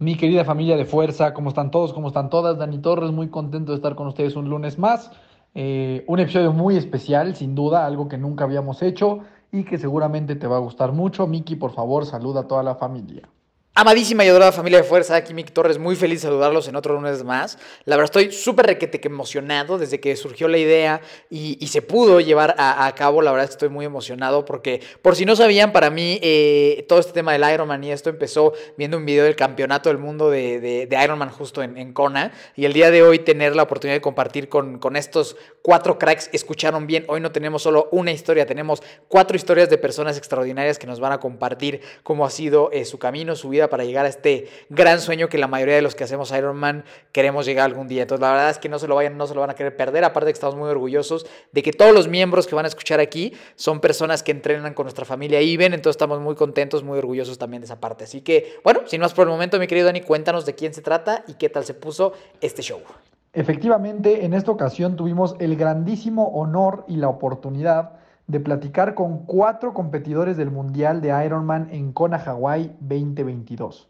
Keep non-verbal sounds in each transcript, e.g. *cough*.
Mi querida familia de fuerza, ¿cómo están todos? ¿Cómo están todas? Dani Torres, muy contento de estar con ustedes un lunes más. Eh, un episodio muy especial, sin duda, algo que nunca habíamos hecho y que seguramente te va a gustar mucho. Miki, por favor, saluda a toda la familia. Amadísima y adorada familia de fuerza, aquí Miki Torres, muy feliz de saludarlos en otro lunes más. La verdad estoy súper requete que emocionado desde que surgió la idea y, se pudo llevar a, cabo. La verdad estoy muy emocionado porque, por si no sabían, para mí eh, todo este tema del Ironman y esto empezó viendo un video del campeonato del mundo de, de, de Ironman justo en, en, Kona. Y el día de hoy tener la oportunidad de compartir con, con estos cuatro cracks, escucharon bien, hoy no tenemos solo una historia, tenemos cuatro historias de personas extraordinarias que nos van a compartir cómo ha sido eh, su camino, su vida para llegar a este gran sueño que la mayoría de los que hacemos Ironman queremos llegar algún día. Entonces, la verdad es que no se lo vayan, no se lo van a querer perder. Aparte de que estamos muy orgullosos de que todos los miembros que van a escuchar aquí son personas que entrenan con nuestra familia IBEN. Entonces, estamos muy contentos, muy orgullosos también de esa parte. Así que, bueno, sin más por el momento, mi querido Dani, cuéntanos de quién se trata y qué tal se puso este show. Efectivamente, en esta ocasión tuvimos el grandísimo honor y la oportunidad de platicar con cuatro competidores del Mundial de Ironman en Kona, Hawái 2022.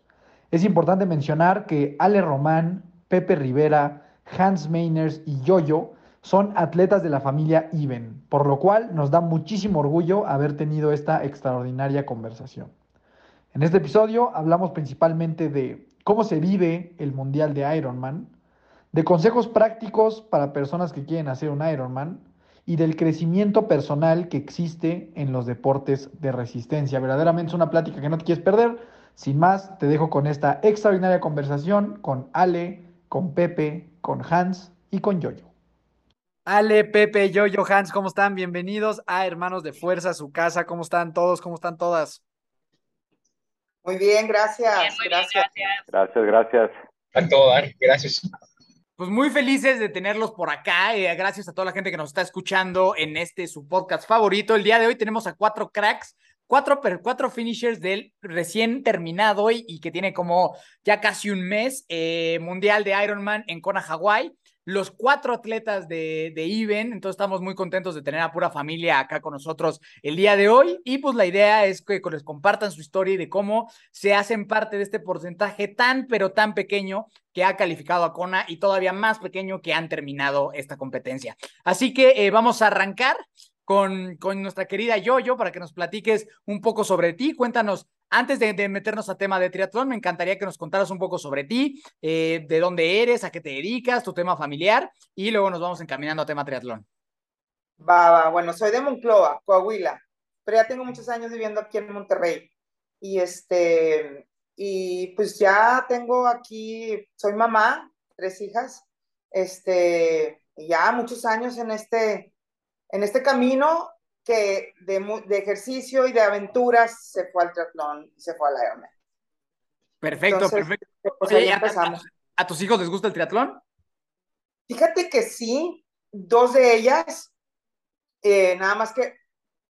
Es importante mencionar que Ale Román, Pepe Rivera, Hans Meiners y Yoyo son atletas de la familia Iben, por lo cual nos da muchísimo orgullo haber tenido esta extraordinaria conversación. En este episodio hablamos principalmente de cómo se vive el Mundial de Ironman, de consejos prácticos para personas que quieren hacer un Ironman y del crecimiento personal que existe en los deportes de resistencia. Verdaderamente es una plática que no te quieres perder. Sin más, te dejo con esta extraordinaria conversación con Ale, con Pepe, con Hans y con Yoyo. Ale, Pepe, Yoyo, Hans, ¿cómo están? Bienvenidos a Hermanos de Fuerza, su casa. ¿Cómo están todos? ¿Cómo están todas? Muy bien, gracias. Bien, muy gracias. Bien, gracias. Gracias, gracias. A todo, Dani. Gracias. Pues muy felices de tenerlos por acá. Eh, gracias a toda la gente que nos está escuchando en este su podcast favorito. El día de hoy tenemos a cuatro cracks, cuatro, cuatro finishers del recién terminado y, y que tiene como ya casi un mes eh, mundial de Ironman en Kona, Hawái los cuatro atletas de, de Even. Entonces estamos muy contentos de tener a pura familia acá con nosotros el día de hoy. Y pues la idea es que les compartan su historia y de cómo se hacen parte de este porcentaje tan, pero tan pequeño que ha calificado a Kona y todavía más pequeño que han terminado esta competencia. Así que eh, vamos a arrancar. Con, con, nuestra querida Yoyo para que nos platiques un poco sobre ti. Cuéntanos, antes de, de, meternos a tema de triatlón, me encantaría que nos contaras un poco sobre ti, eh, de dónde eres, a qué te dedicas, tu tema familiar, y luego nos vamos encaminando a tema triatlón. Va, va, bueno, soy de Moncloa, Coahuila, pero ya tengo muchos años viviendo aquí en Monterrey. Y este, y pues ya tengo aquí, soy mamá, tres hijas, este, ya muchos años en este, en este camino que de, de, ejercicio y de aventuras se fue al triatlón y se fue al Ironman. Perfecto, Entonces, perfecto. Pues ahí empezamos. ¿A, ¿A tus hijos les gusta el triatlón? Fíjate que sí, dos de ellas, eh, nada más que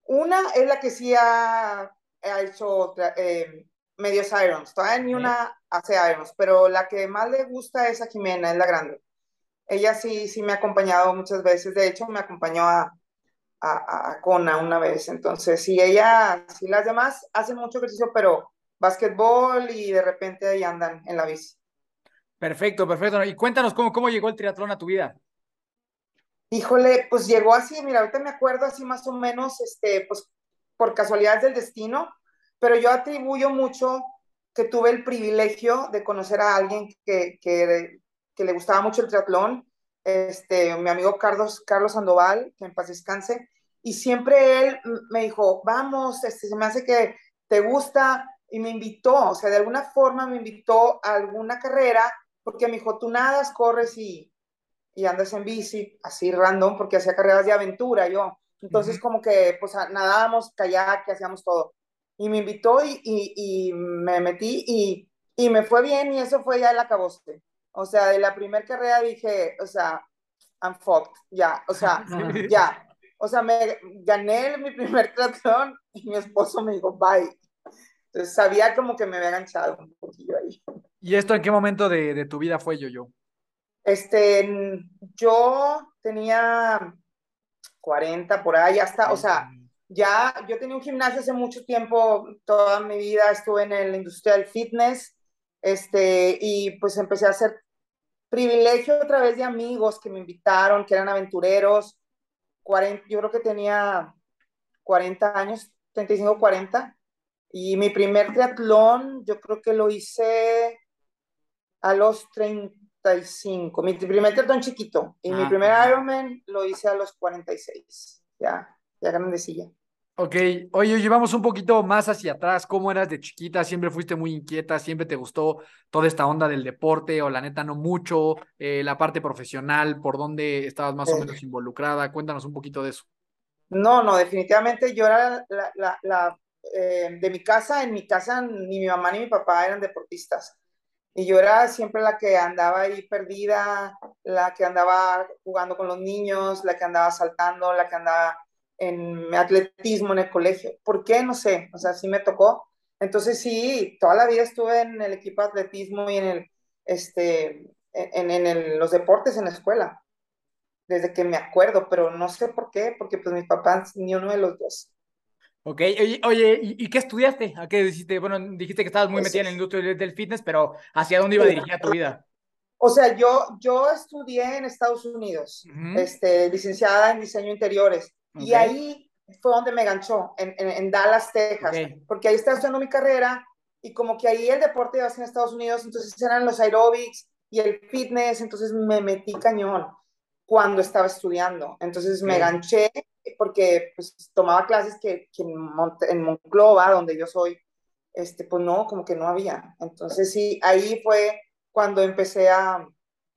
una es la que sí ha, ha hecho eh, medios irons, todavía ni una hace irons, pero la que más le gusta es a Jimena, es la grande. Ella sí, sí me ha acompañado muchas veces, de hecho me acompañó a, a, a Kona una vez, entonces sí, ella, sí las demás hacen mucho ejercicio, pero básquetbol y de repente ahí andan en la bici. Perfecto, perfecto. Y cuéntanos cómo, cómo llegó el triatlón a tu vida. Híjole, pues llegó así, mira, ahorita me acuerdo así más o menos, este, pues por casualidades del destino, pero yo atribuyo mucho que tuve el privilegio de conocer a alguien que, que, que le gustaba mucho el triatlón, este, mi amigo Carlos, Carlos Sandoval, que en paz descanse, y siempre él me dijo, vamos, este, se me hace que te gusta, y me invitó, o sea, de alguna forma me invitó a alguna carrera, porque me dijo, tú nadas, corres y, y andas en bici, así random, porque hacía carreras de aventura yo. Entonces, como que, pues, nadábamos, kayak, hacíamos todo. Y me invitó y, y, me metí y, y, me fue bien y eso fue ya el acabose. O sea, de la primera carrera dije, o sea, I'm fucked, ya, o sea, *laughs* ya. O sea, me gané mi primer *laughs* triatlón y mi esposo me dijo, bye. Entonces sabía como que me había enganchado un poquillo ahí. ¿Y esto en qué momento de, de tu vida fue, yo, yo? Este, yo tenía 40 por ahí, hasta, o sea, ya yo tenía un gimnasio hace mucho tiempo, toda mi vida estuve en el industrial fitness, este, y pues empecé a hacer privilegio a través de amigos que me invitaron, que eran aventureros, 40, yo creo que tenía 40 años, 35, 40, y mi primer triatlón yo creo que lo hice a los 35, mi primer triatlón chiquito, y mi ah, primer Ironman lo hice a los 46, ya, ya grandecilla. Ok, oye, llevamos un poquito más hacia atrás. ¿Cómo eras de chiquita? ¿Siempre fuiste muy inquieta? ¿Siempre te gustó toda esta onda del deporte o la neta no mucho? Eh, la parte profesional, ¿por dónde estabas más o eh. menos involucrada? Cuéntanos un poquito de eso. No, no, definitivamente yo era la, la, eh, de mi casa, en mi casa ni mi mamá ni mi papá eran deportistas. Y yo era siempre la que andaba ahí perdida, la que andaba jugando con los niños, la que andaba saltando, la que andaba en atletismo en el colegio. ¿Por qué? No sé, o sea, sí me tocó. Entonces sí, toda la vida estuve en el equipo de atletismo y en el, este, en, en los deportes en la escuela, desde que me acuerdo, pero no sé por qué, porque pues mis papás ni uno de los dos. Ok, oye, ¿y, qué estudiaste? ¿A qué dijiste? Bueno, dijiste que estabas muy metida en la industria del fitness, pero ¿hacia dónde iba dirigida tu vida? O sea, yo, yo estudié en Estados Unidos, este, licenciada en diseño interiores. Y ahí fue donde me ganchó, en, en, Dallas, Texas, porque ahí estaba estudiando mi carrera y como que ahí el deporte iba a ser en Estados Unidos, entonces eran los aerobics y el fitness, entonces me metí cañón cuando estaba estudiando. Entonces me ganché porque pues tomaba clases que, que en, Monclova, donde yo soy, este, pues no, como que no había. Entonces sí, ahí fue cuando empecé a,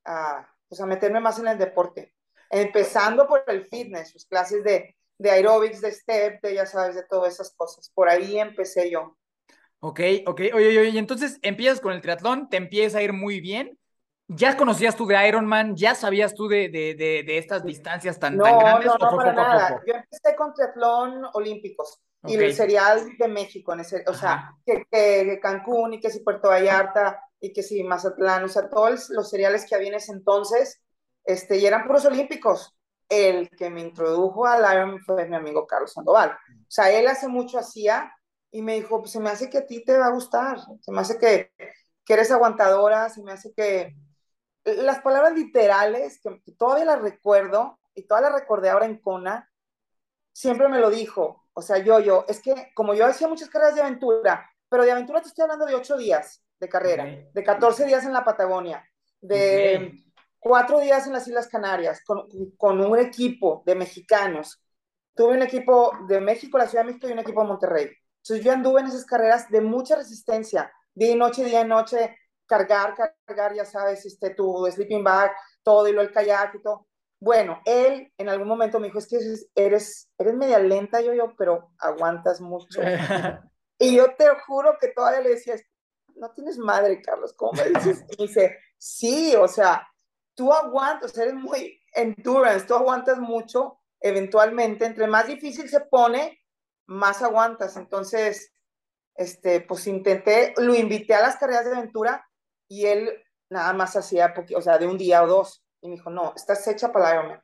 a, pues a meterme más en el deporte empezando por el fitness, sus clases de, de aerobics, de step, de ya sabes, de todas esas cosas. Por ahí empecé yo. Ok, ok. Oye, oye, oye, entonces empiezas con el triatlón, te empieza a ir muy bien. ¿Ya conocías tú de Ironman? ¿Ya sabías tú de, de, de, estas distancias tan, tan grandes? No, no, para nada. Yo empecé con triatlón olímpicos y el serial de México, en ese, o sea, que, que, Cancún y que si Puerto Vallarta y que si Mazatlán, o sea, todos los seriales que había en ese entonces, este, y eran puros olímpicos. El que me introdujo al Iron fue mi amigo Carlos Sandoval. O sea, él hace mucho hacía y me dijo, pues se me hace que a ti te va a gustar, se me hace que, que eres aguantadora, se me hace que... Las palabras literales, que todavía las recuerdo y todas las recordé ahora en Kona, siempre me lo dijo. O sea, yo, yo, es que como yo hacía muchas carreras de aventura, pero de aventura te estoy hablando de ocho días de carrera, de 14 días en la Patagonia, de cuatro días en las Islas Canarias con, con, un equipo de mexicanos. Tuve un equipo de México, la Ciudad de México y un equipo de Monterrey. Entonces yo anduve en esas carreras de mucha resistencia, día y noche, día y noche, cargar, cargar, ya sabes, este, tu sleeping bag, todo y lo el kayak y todo. Bueno, él en algún momento me dijo, es que eres, eres media lenta, yo, yo, pero aguantas mucho. *laughs* y yo te juro que todavía le decía, no tienes madre, Carlos, ¿cómo me dices? Y dice, sí, o sea, tú aguantas, eres muy endurance, tú aguantas mucho, eventualmente, entre más difícil se pone, más aguantas. Entonces, este, pues intenté, lo invité a las carreras de aventura y él nada más hacía, o sea, de un día o dos. Y me dijo, no, estás hecha para el Ironman.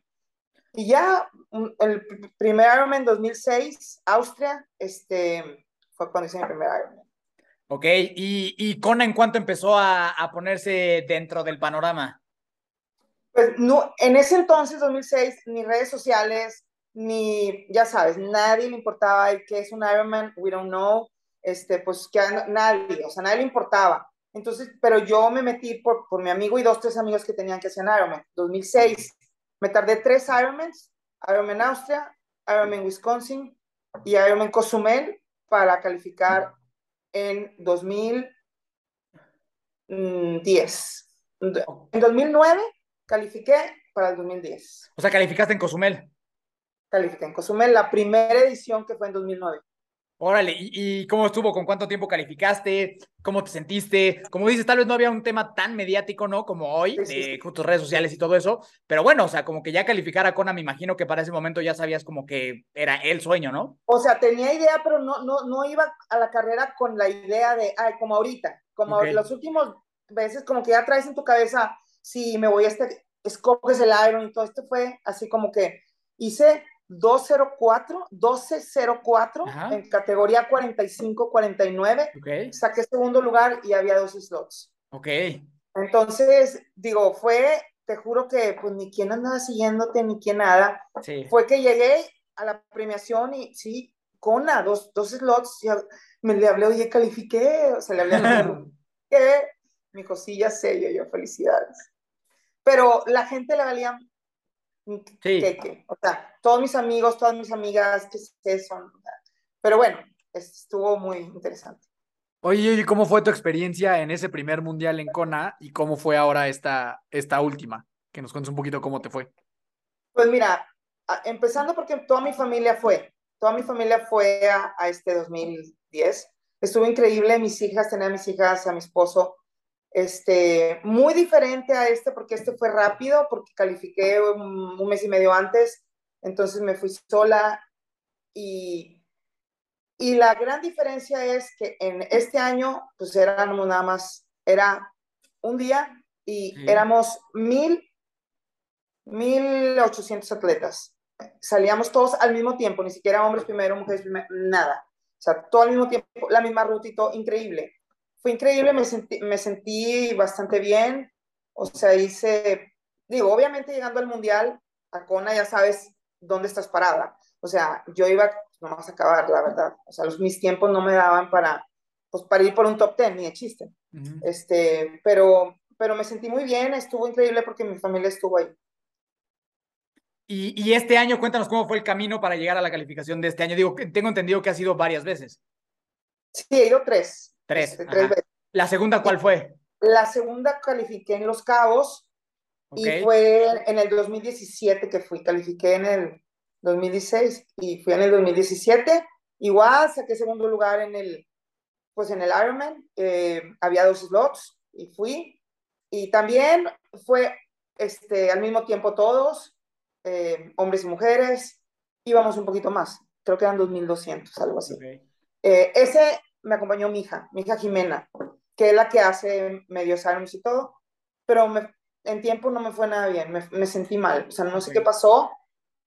Y ya, el primer Ironman 2006, Austria, este, fue cuando hice mi primer Ironman. Ok, ¿y, y Kona en cuánto empezó a, a ponerse dentro del panorama? Pues no, en ese entonces, 2006, ni redes sociales, ni, ya sabes, nadie le importaba qué es un Ironman, we don't know, este, pues que nadie, o sea, nadie le importaba. Entonces, pero yo me metí por, por mi amigo y dos, tres amigos que tenían que hacer Ironman. 2006, me tardé tres Ironmans, Ironman Austria, Ironman Wisconsin y Ironman Cozumel para calificar en 2010. En 2009 califiqué para el 2010. O sea, calificaste en Cozumel. Califiqué en Cozumel, la primera edición que fue en 2009. Órale, ¿y, cómo estuvo? ¿Con cuánto tiempo calificaste? ¿Cómo te sentiste? Como dices, tal vez no había un tema tan mediático, ¿no? Como hoy, con tus redes sociales y todo eso, pero bueno, o sea, como que ya calificar a Kona, me imagino que para ese momento ya sabías como que era el sueño, ¿no? O sea, tenía idea, pero no, no, no iba a la carrera con la idea de, ay, como ahorita, como los últimos veces, como que ya traes en tu cabeza, si me voy a este, escoges el Iron y todo esto fue así como que hice 204, 1204 en categoría 45-49. Okay. Saqué segundo lugar y había dos slots. Ok. Entonces, digo, fue, te juro que pues ni quien andaba siguiéndote, ni quien nada. Sí. Fue que llegué a la premiación y sí, con dos, dos slots, me le hablé, oye, califiqué, o sea, le hablé, que mi cosilla sello, yo, felicidades. Pero la gente le valía Sí. O sea, todos mis amigos, todas mis amigas, que son. Pero bueno, estuvo muy interesante. Oye, ¿y cómo fue tu experiencia en ese primer mundial en Kona y cómo fue ahora esta, esta última? Que nos cuentes un poquito cómo te fue. Pues mira, empezando porque toda mi familia fue, toda mi familia fue a, a este 2010. Estuvo increíble, mis hijas, tenía a mis hijas, a mi esposo, este, muy diferente a este porque este fue rápido, porque califiqué un, mes y medio antes, entonces me fui sola y, y la gran diferencia es que en este año pues éramos nada más, era un día y éramos mil, mil ochocientos atletas. Salíamos todos al mismo tiempo, ni siquiera hombres primero, mujeres primero, nada. O sea, todo al mismo tiempo, la misma ruta y todo, increíble fue increíble, me sentí, me sentí bastante bien, o sea, hice, digo, obviamente llegando al Mundial, a Kona ya sabes dónde estás parada, o sea, yo iba nomás a acabar, la verdad, o sea, los, mis tiempos no me daban para, pues, para ir por un top ten, ni de chiste, este, pero, pero me sentí muy bien, estuvo increíble porque mi familia estuvo ahí. Y, y, este año, cuéntanos cómo fue el camino para llegar a la calificación de este año. Digo, tengo entendido que ha sido varias veces. Sí, he ido tres. Tres. Este, ¿La segunda cuál fue? La segunda califiqué en Los Cabos y fue en el 2017 que fui. Califiqué en el 2016 y fui en el 2017. Igual saqué segundo lugar en el, pues en el Ironman. Eh, había dos slots y fui. Y también fue este, al mismo tiempo todos, eh, hombres y mujeres. Íbamos un poquito más. Creo que eran 2.200, algo así. Eh, ese me acompañó mi hija, mi hija Jimena, que es la que hace medios años y todo, pero en tiempo no me fue nada bien, me, sentí mal, o sea, no sé qué pasó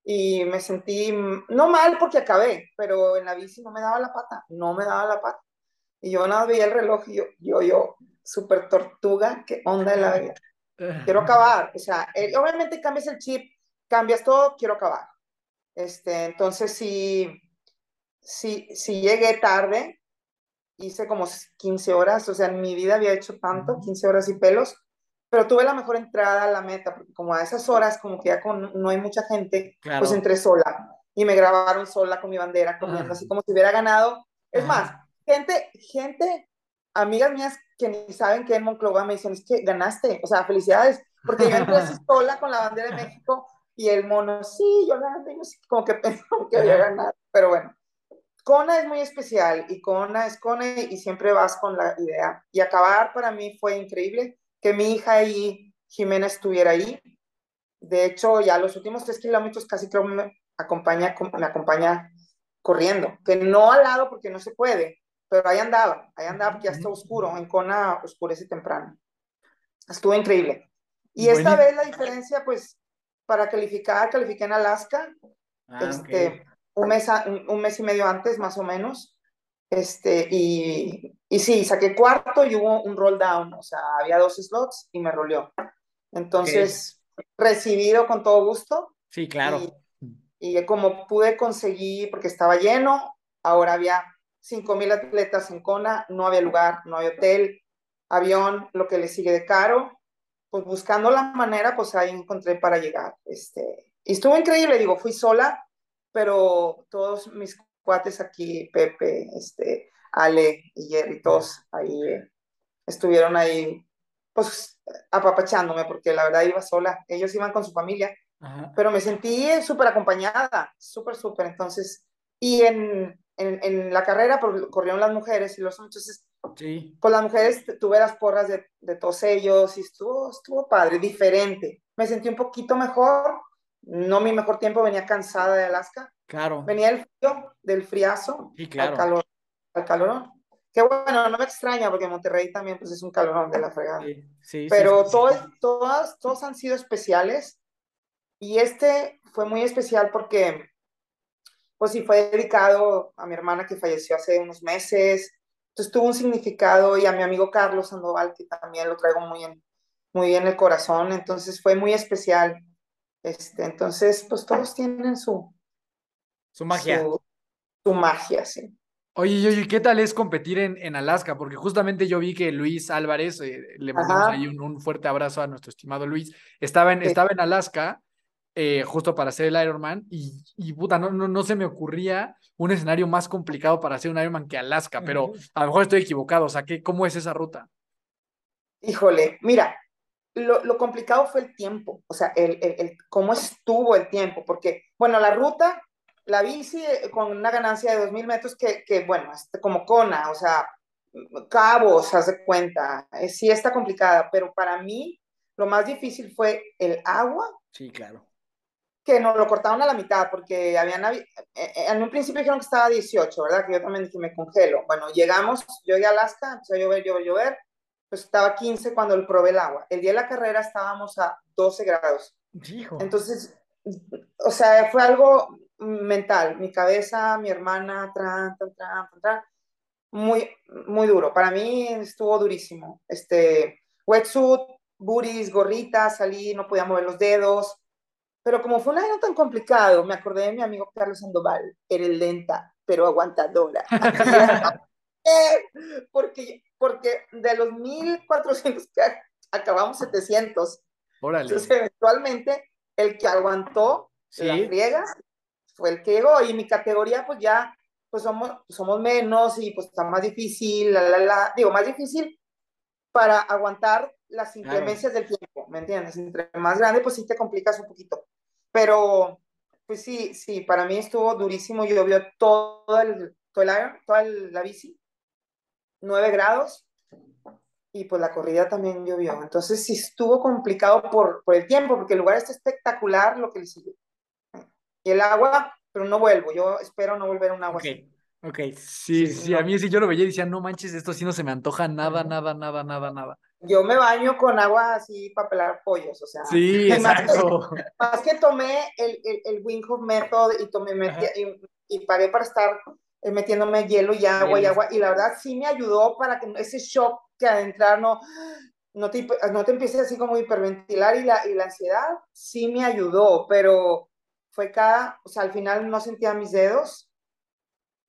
y me sentí, no mal porque acabé, pero en la bici no me daba la pata, no me daba la pata. Y yo nada veía el reloj y yo, yo, yo, súper tortuga, qué onda de la vida. Quiero acabar, o sea, eh, obviamente cambias el chip, cambias todo, quiero acabar. Este, entonces, si, si, si llegué tarde, hice como 15 horas, o sea, en mi vida había hecho tanto, 15 horas y pelos, pero tuve la mejor entrada a la meta, porque como a esas horas, como que ya con, no hay mucha gente, pues entré sola y me grabaron sola con mi bandera, comiendo así como si hubiera ganado. Es más, gente, gente, amigas mías que ni saben que en Monclova me dicen, es que ganaste, o sea, felicidades, porque yo entré así *laughs* sola con la bandera de México y el mono, sí, yo gané, como que *laughs* pensó que había ganado, pero bueno. Kona es muy especial y Kona es Kona y siempre vas con la idea. Y acabar para mí fue increíble que mi hija y Jimena estuviera ahí. De hecho, ya los últimos tres kilómetros casi creo me acompaña, me acompaña corriendo, que no al lado porque no se puede, pero ahí andaba, ahí andaba porque ya está oscuro, en Kona oscurece temprano. Estuvo increíble. Y esta vez la diferencia, pues, para calificar, califiqué en Alaska. Ah, este, un mes, un mes y medio antes, más o menos. Este, y, y sí, saqué cuarto y hubo un roll down, o sea, había dos slots y me roleó. Entonces, recibido con todo gusto. Sí, claro. Y, y, como pude conseguir, porque estaba lleno, ahora había 5.000 atletas en Kona, no había lugar, no había hotel, avión, lo que le sigue de caro, pues buscando la manera, pues ahí encontré para llegar. Este, y estuvo increíble, digo, fui sola, pero todos mis cuates aquí, Pepe, este, Ale y Jerry, todos ahí eh, estuvieron ahí pues apapachándome, porque la verdad iba sola, ellos iban con su familia, pero me sentí súper acompañada, súper, súper, entonces, y en, en, en, la carrera corrieron las mujeres y los entonces, sí. pues las mujeres tuve las porras de, de todos ellos y estuvo, estuvo padre, diferente, me sentí un poquito mejor, no mi mejor tiempo, venía cansada de Alaska, claro. venía el frío, del friazo, sí, claro. al calor, al calorón. Que bueno, no me extraña porque Monterrey también pues, es un calorón de la fregada. Sí, sí, Pero todos, todas, todos han sido especiales y este fue muy especial porque, pues sí, fue dedicado a mi hermana que falleció hace unos meses. Entonces tuvo un significado y a mi amigo Carlos Sandoval, que también lo traigo muy en, muy en el corazón. Entonces fue muy especial. Este, entonces, pues todos tienen su... Su magia. Su, su magia, sí. Oye, oye, ¿qué tal es competir en, en, Alaska? Porque justamente yo vi que Luis Álvarez, eh, le mandamos Ajá. ahí un, un, fuerte abrazo a nuestro estimado Luis, estaba en, sí. estaba en Alaska eh, justo para hacer el Ironman y, y puta, no, no, no, se me ocurría un escenario más complicado para hacer un Ironman que Alaska, pero a lo mejor estoy equivocado, o sea, ¿qué, ¿cómo es esa ruta? Híjole, mira, lo, lo complicado fue el tiempo, o sea, el, el, el, cómo estuvo el tiempo, porque, bueno, la ruta la bici eh, con una ganancia de 2.000 metros que, que, bueno, como cona, o sea, cabos, haz de cuenta, eh, sí está complicada, pero para mí lo más difícil fue el agua. Sí, claro. Que nos lo cortaron a la mitad, porque habían, eh, en un principio dijeron que estaba a 18, ¿verdad? Que yo también dije, me congelo. Bueno, llegamos, yo llegué a Alaska, empezó a llover, llover, llover, pues estaba a 15 cuando probé el agua. El día de la carrera estábamos a 12 grados. Hijo. Entonces, o sea, fue algo mental, mi cabeza, mi hermana, tran, tran, tran, tran, muy, muy duro. Para mí estuvo durísimo. Este, wetsuit, booties, gorrita, salí, no podía mover los dedos. Pero como fue un año tan complicado, me acordé de mi amigo Carlos Sandoval, eres lenta, pero aguantadora. *laughs* *laughs* porque, porque de los 1400 que acabamos 700. Órale. Entonces, eventualmente, el que aguantó ¿Sí? la friega fue el que llegó y mi categoría pues ya pues somos, somos menos y pues está más difícil, la, la, la, digo, más difícil para aguantar las inclemencias claro. del tiempo, ¿me entiendes? Entre más grande pues sí te complicas un poquito, pero pues sí, sí, para mí estuvo durísimo, llovió todo el, todo el toda la bici, 9 grados, y pues la corrida también llovió, entonces sí estuvo complicado por, por el tiempo, porque el lugar está espectacular lo que le siguió y el agua, pero no vuelvo, yo espero no volver a un agua okay. así. Ok, sí, sí, sí no. a mí sí yo lo veía y decía, no manches, esto sí no se me antoja nada, nada, nada, nada, nada. Yo me baño con agua así para pelar pollos, o sea. Sí, exacto. *laughs* Más que, más que tomé el, el, el Winghoff Method y, tomé, metí, y, y, pagué para estar metiéndome hielo y agua y agua, y la verdad sí me ayudó para que ese shock que adentrar no, no, te, no te empieces así como a hiperventilar y la, y la ansiedad, sí me ayudó, pero fue cada, o sea, al final no sentía mis dedos.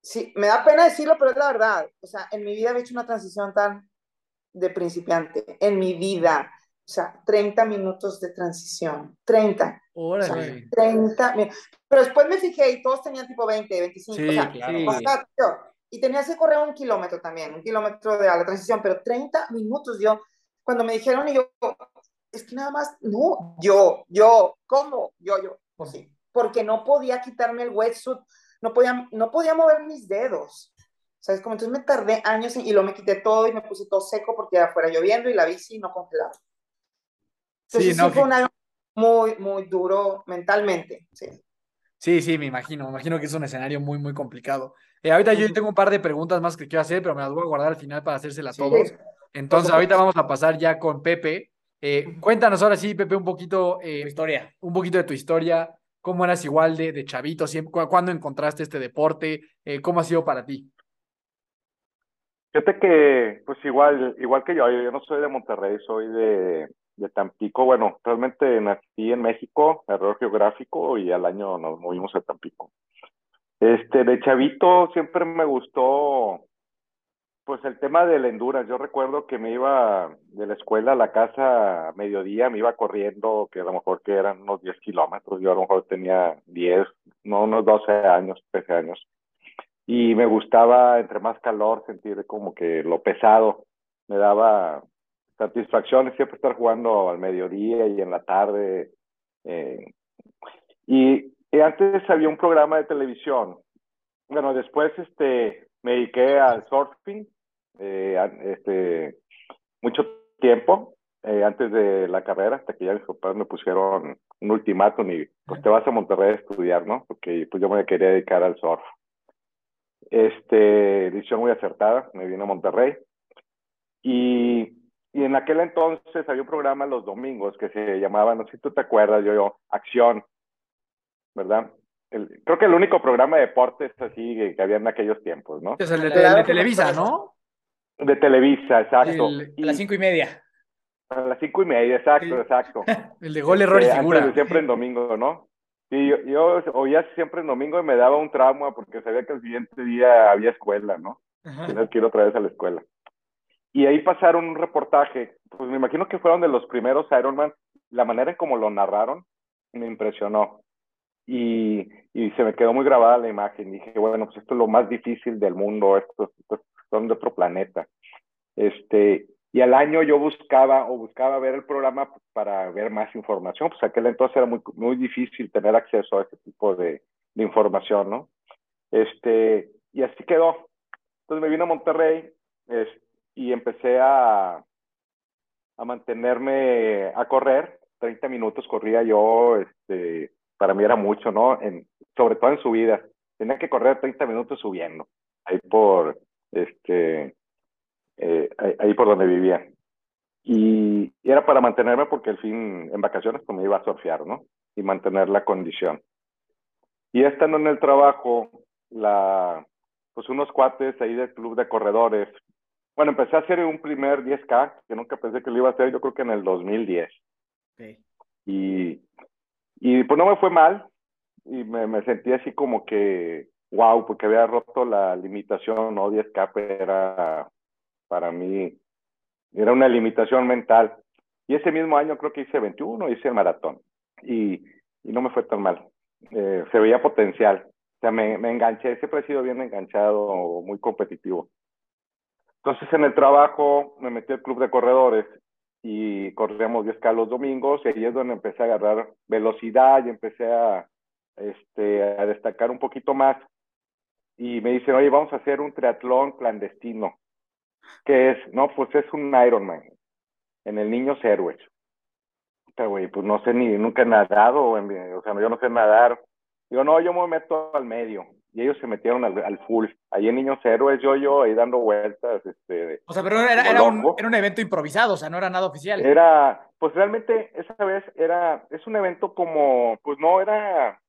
Sí, me da pena decirlo, pero es la verdad. O sea, en mi vida he hecho una transición tan de principiante, en mi vida. O sea, 30 minutos de transición, 30. Órale. O sea, 30. Pero después me fijé y todos tenían tipo 20, 25. Sí, o sea, claro. Y tenías que correr un kilómetro también, un kilómetro de la transición, pero 30 minutos yo, cuando me dijeron y yo, es que nada más, no, yo, yo, ¿cómo? Yo, yo, pues sí porque no podía quitarme el wetsuit, no podía, no podía mover mis dedos. ¿Sabes? Como entonces me tardé años y lo me quité todo y me puse todo seco porque afuera lloviendo y la bici no congelaba. Entonces sí, no, sí fue un año muy, muy duro mentalmente. Sí. Sí, sí, me imagino, me imagino que es un escenario muy, muy complicado. Eh, ahorita yo tengo un par de preguntas más que quiero hacer, pero me las voy a guardar al final para hacérselas a todos. Entonces, ahorita vamos a pasar ya con Pepe. Eh, cuéntanos ahora sí, Pepe, un poquito, eh, historia. un poquito de tu historia, ¿Cómo eras igual de, de chavito? ¿Cuándo encontraste este deporte? Eh, ¿Cómo ha sido para ti? Fíjate que, pues igual, igual que yo, yo no soy de Monterrey, soy de, de Tampico. Bueno, realmente nací en México, error geográfico, y al año nos movimos a Tampico. Este, de chavito siempre me gustó pues el tema del endurance, yo recuerdo que me iba de la escuela a la casa a mediodía, me iba corriendo, que a lo mejor que eran unos 10 kilómetros, yo a lo mejor tenía 10, no unos 12 años, 13 años. Y me gustaba, entre más calor, sentir como que lo pesado me daba satisfacción es siempre estar jugando al mediodía y en la tarde. Eh, y, antes había un programa de televisión. Bueno, después este, me dediqué al surfing, eh, este, mucho tiempo, eh, antes de la carrera, hasta que ya mis papás me pusieron un ultimátum y pues te vas a Monterrey a estudiar, ¿no? Porque pues yo me quería dedicar al surf. Este, decisión muy acertada, me vine a Monterrey. Y, y en aquel entonces había un programa los domingos que se llamaba, no sé si tú te acuerdas, yo, yo, Acción, ¿verdad? El, creo que el único programa de deportes así que, había en aquellos tiempos, ¿no? Es el de, Televisa, ¿no? De Televisa, exacto. a las cinco y media. A las cinco y media, exacto, exacto. *laughs* el de gol, error y este, figura. siempre en domingo, ¿no? Sí, yo, yo, oía siempre en domingo y me daba un trauma porque sabía que el siguiente día había escuela, ¿no? Tenía que ir otra vez a la escuela. Y ahí pasaron un reportaje, pues me imagino que fueron de los primeros Ironman, la manera en cómo lo narraron me impresionó. Y, y se me quedó muy grabada la imagen. Dije, bueno, pues esto es lo más difícil del mundo, estos, estos son de otro planeta. Este, y al año yo buscaba o buscaba ver el programa para ver más información, pues aquel entonces era muy, muy difícil tener acceso a ese tipo de, de información, ¿no? Este, y así quedó. Entonces me vine a Monterrey y empecé a, a mantenerme a correr. 30 minutos corría yo, este, para mí era mucho, ¿no? En, sobre todo en subida. Tenía que correr 30 minutos subiendo, ahí por, este, eh, ahí por donde vivía. Y, era para mantenerme porque al fin, en vacaciones, pues me iba a surfear, ¿no? Y mantener la condición. Y estando en el trabajo, la, pues unos cuates ahí del club de corredores. Bueno, empecé a hacer un primer 10K, que nunca pensé que lo iba a hacer, yo creo que en el 2010. Y, y pues no me fue mal, y me, me sentí así como que, wow, porque había roto la limitación, ¿no? 10K era para mí era una limitación mental. Y ese mismo año creo que hice 21, hice el maratón y, y no me fue tan mal. Eh, se veía potencial. O sea, me, me enganché, siempre he sido bien enganchado, muy competitivo. Entonces en el trabajo me metí al club de corredores y corríamos 10K los domingos y ahí es donde empecé a agarrar velocidad y empecé a, este, a destacar un poquito más. Y me dicen, oye, vamos a hacer un triatlón clandestino. ¿Qué es? No, pues es un Ironman en el Niños Héroes. güey, pues no sé ni, nunca he nadado, o sea, yo no sé nadar. Digo, no, yo me meto al medio. Y ellos se metieron al, al full. Ahí en Niños Héroes, yo, yo, ahí dando vueltas. Este, o sea, pero era, era, un, era un evento improvisado, o sea, no era nada oficial. Era, pues realmente esa vez era, es un evento como, pues no era,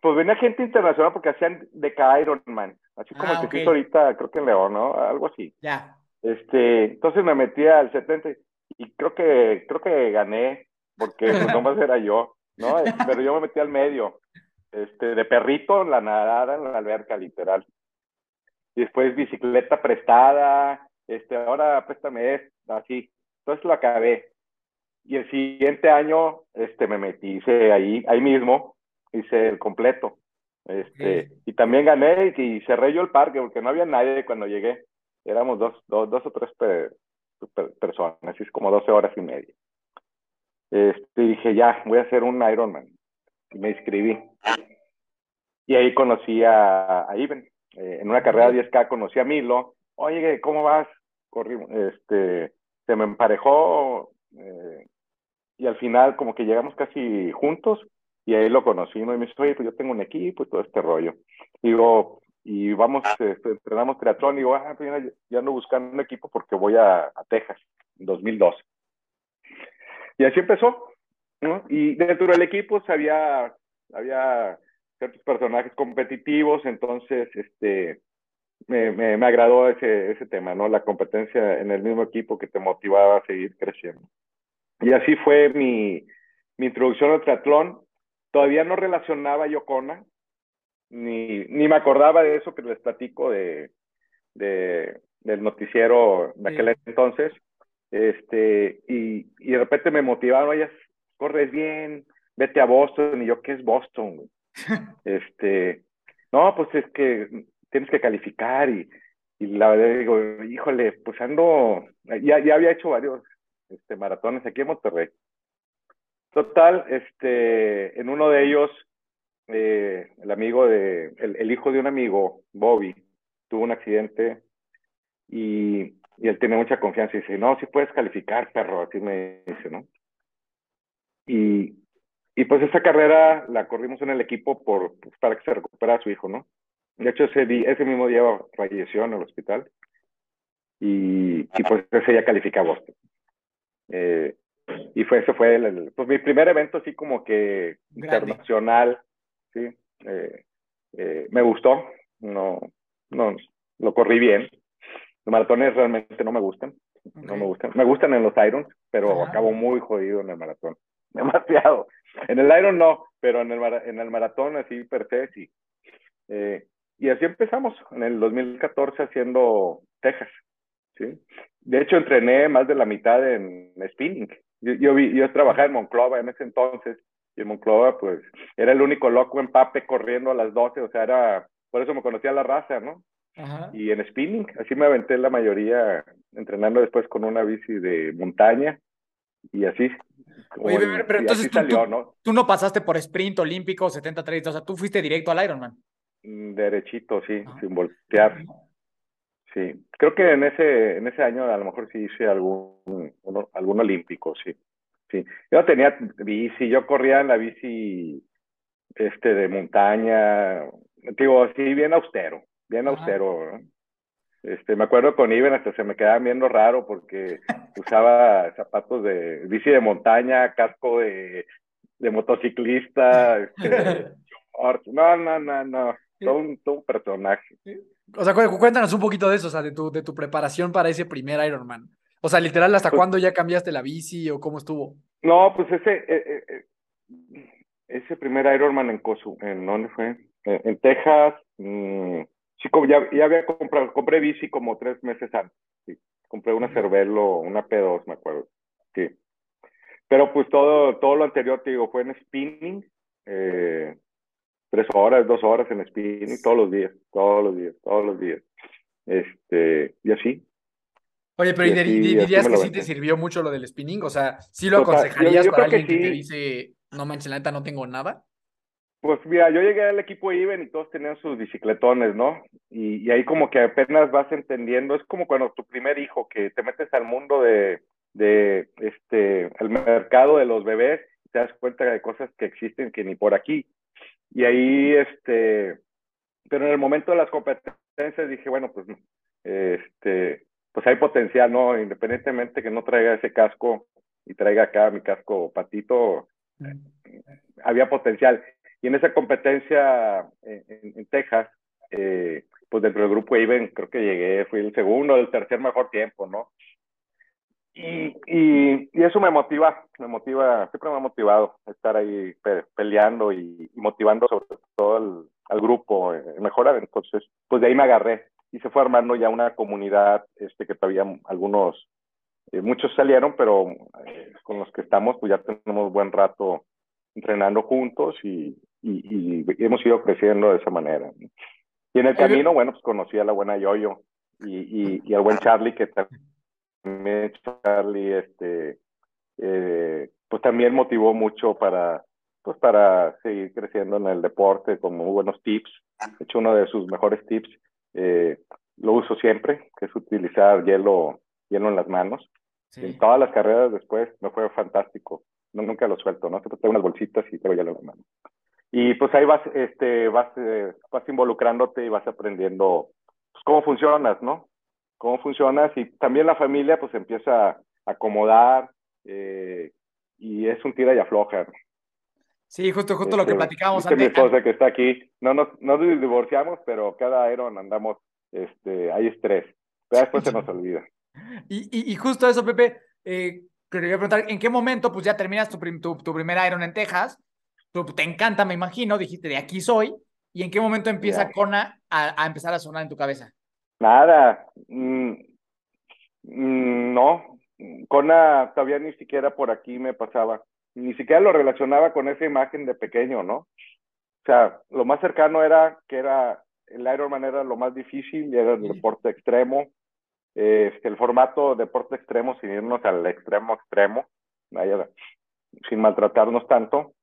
pues venía gente internacional porque hacían de Ironman, así como ah, el que hizo ahorita, creo que en León, ¿no? Algo así. Ya. Este, entonces me metí al 70 y creo que, creo que gané, porque pues nomás era yo, ¿no? *laughs* Pero yo me metí al medio, este, de perrito en la nadada, en la alberca, literal. Y después bicicleta prestada, este, ahora préstame esto, así. Entonces lo acabé. Y el siguiente año, este, me metí ahí, ahí mismo, hice el completo. Este, Y también gané y, cerré yo el parque porque no había nadie cuando llegué. Éramos dos, dos, dos o tres personas, así es como 12 horas y media. Este, y dije, ya, voy a hacer un Ironman. Y me inscribí. Y ahí conocí a, a Iben. Eh, en una carrera de 10K conocí a Milo. Oye, ¿cómo vas? Corrí, este, se me emparejó eh, y al final como que llegamos casi juntos y ahí lo conocí, ¿no? Y me dice, oye, pues yo tengo un equipo y todo este rollo. Digo, y vamos, este, entrenamos triatlón, y digo, ah, pues ya, ya, ando buscando un equipo porque voy a, a Texas, en 2012. Y así empezó, ¿no? Y dentro del equipo había, había ciertos personajes competitivos, entonces, este, me, me, me, agradó ese, ese tema, ¿no? La competencia en el mismo equipo que te motivaba a seguir creciendo. Y así fue mi, mi introducción al triatlón todavía no relacionaba yo con ni, ni me acordaba de eso que les platico de, de del noticiero de aquel entonces. Este, y, y de repente me motivaron, oye, corres bien, vete a Boston. Y yo, ¿qué es Boston? *laughs* este, no, pues es que tienes que calificar y, y la verdad digo, híjole, pues ando, ya, ya había hecho varios este, maratones aquí en Monterrey. Total, este, en uno de ellos, eh, el amigo de, el, el, hijo de un amigo, Bobby, tuvo un accidente y, y él tiene mucha confianza y dice, no, si puedes calificar, perro, así me dice, ¿no? Y, y pues esa carrera la corrimos en el equipo por, pues, para que se recuperara su hijo, ¿no? De hecho, ese, día, ese mismo día falleció en el hospital y, y pues ese día califica a Boston. Eh, y fue, ese fue el, pues mi primer evento así como que Grande. internacional, ¿sí? Eh, eh, me gustó, no, no, lo corrí bien. Los maratones realmente no me gustan, okay. no me gustan. Me gustan en los Irons, pero Ajá. acabo muy jodido en el maratón. Demasiado. En el Iron no, pero en el, en el maratón así per se sí. Eh, y así empezamos en el 2014 haciendo Texas. ¿sí? De hecho, entrené más de la mitad en spinning. Yo, yo, vi, yo trabajaba en Monclova en ese entonces, y en Monclova, pues, era el único loco en Pape corriendo a las 12, o sea, era, por eso me conocía la raza, ¿no? Ajá. Y en spinning, así me aventé la mayoría, entrenando después con una bici de montaña, y así. Oye, pero entonces tú, salió, tú, ¿no? tú no pasaste por sprint olímpico, 70 30, o sea, tú fuiste directo al Ironman. Derechito, sí, ah. sin voltear. Sí, creo que en ese, en ese año a lo mejor sí hice algún, uno, algún olímpico, sí. Sí, yo tenía bici, yo corría en la bici este de montaña, digo, así bien austero, bien austero. ¿no? Este, me acuerdo con Iben hasta se me quedaba viendo raro porque *laughs* usaba zapatos de bici de montaña, casco de, de motociclista, este, *laughs* no, no, no, no, todo un, todo un personaje. O sea, cuéntanos un poquito de eso, o sea, de tu, de tu preparación para ese primer Ironman. O sea, literal, ¿hasta pues, cuándo ya cambiaste la bici o cómo estuvo? No, pues ese, eh, eh, ese primer Ironman en Cosu, ¿en dónde fue? En, en Texas, mmm, sí, ya, ya había comprado, compré bici como tres meses antes, sí. Compré una Cervelo, una P2, me acuerdo, sí. Pero pues todo, todo lo anterior, te digo, fue en spinning, eh, tres horas, dos horas en spinning, todos los días, todos los días, todos los días. Este, y así. Oye, pero y así, dirías que sí te sirvió mucho lo del spinning? O sea, ¿sí lo aconsejarías o sea, yo, yo para alguien que, sí. que, te dice, no manches, la neta no tengo nada? Pues mira, yo llegué al equipo Iben y todos tenían sus bicicletones, ¿no? Y, y, ahí como que apenas vas entendiendo, es como cuando tu primer hijo, que te metes al mundo de, de este, el mercado de los bebés, te das cuenta de cosas que existen que ni por aquí. Y ahí, este, pero en el momento de las competencias dije, bueno, pues, este, pues hay potencial, ¿no? Independientemente que no traiga ese casco y traiga acá mi casco patito, había potencial. Y en esa competencia en, en, en Texas, eh, pues dentro del grupo Iben, creo que llegué, fui el segundo, el tercer mejor tiempo, ¿no? Y, y, y, eso me motiva, me motiva, siempre me ha motivado estar ahí pe peleando y, y, motivando sobre todo al, al grupo, eh, mejorar. Entonces, pues de ahí me agarré y se fue armando ya una comunidad este, que todavía algunos, eh, muchos salieron, pero eh, con los que estamos, pues ya tenemos buen rato entrenando juntos y, y, y hemos ido creciendo de esa manera. Y en el camino, bueno, pues conocí a la buena Yoyo y, y, y al buen Charlie, que también Charlie, este, eh, pues también motivó mucho para, pues para seguir creciendo en el deporte con muy buenos tips. De hecho, uno de sus mejores tips, eh, lo uso siempre, que es utilizar hielo, hielo en las manos. Sí. En todas las carreras después me fue fantástico. No, nunca lo suelto, ¿no? Te tengo unas bolsitas y tengo hielo en las manos. Y pues ahí vas, este, vas, eh, vas involucrándote y vas aprendiendo pues, cómo funcionas, ¿no? cómo funcionas y también la familia pues empieza a acomodar eh, y es un tira y afloja. Sí, justo, justo este, lo que este, platicábamos antes. Mi esposa que está aquí, no nos, no nos divorciamos, pero cada Iron andamos, este, hay estrés, pero después se nos olvida. Y, y, y justo eso, Pepe, eh, quería preguntar, ¿en qué momento pues ya terminas tu, tu, tu primer Iron en Texas? Tú, te encanta, me imagino, dijiste, de aquí soy, ¿y en qué momento empieza. Kona a, a empezar a sonar en tu cabeza? Nada, mm, mm, no, Kona todavía ni siquiera por aquí me pasaba, ni siquiera lo relacionaba con esa imagen de pequeño, ¿no? O sea, lo más cercano era que era el Ironman era lo más difícil, era el deporte extremo. Este, el formato deporte extremo, sin irnos al extremo extremo, vaya, sin maltratarnos tanto.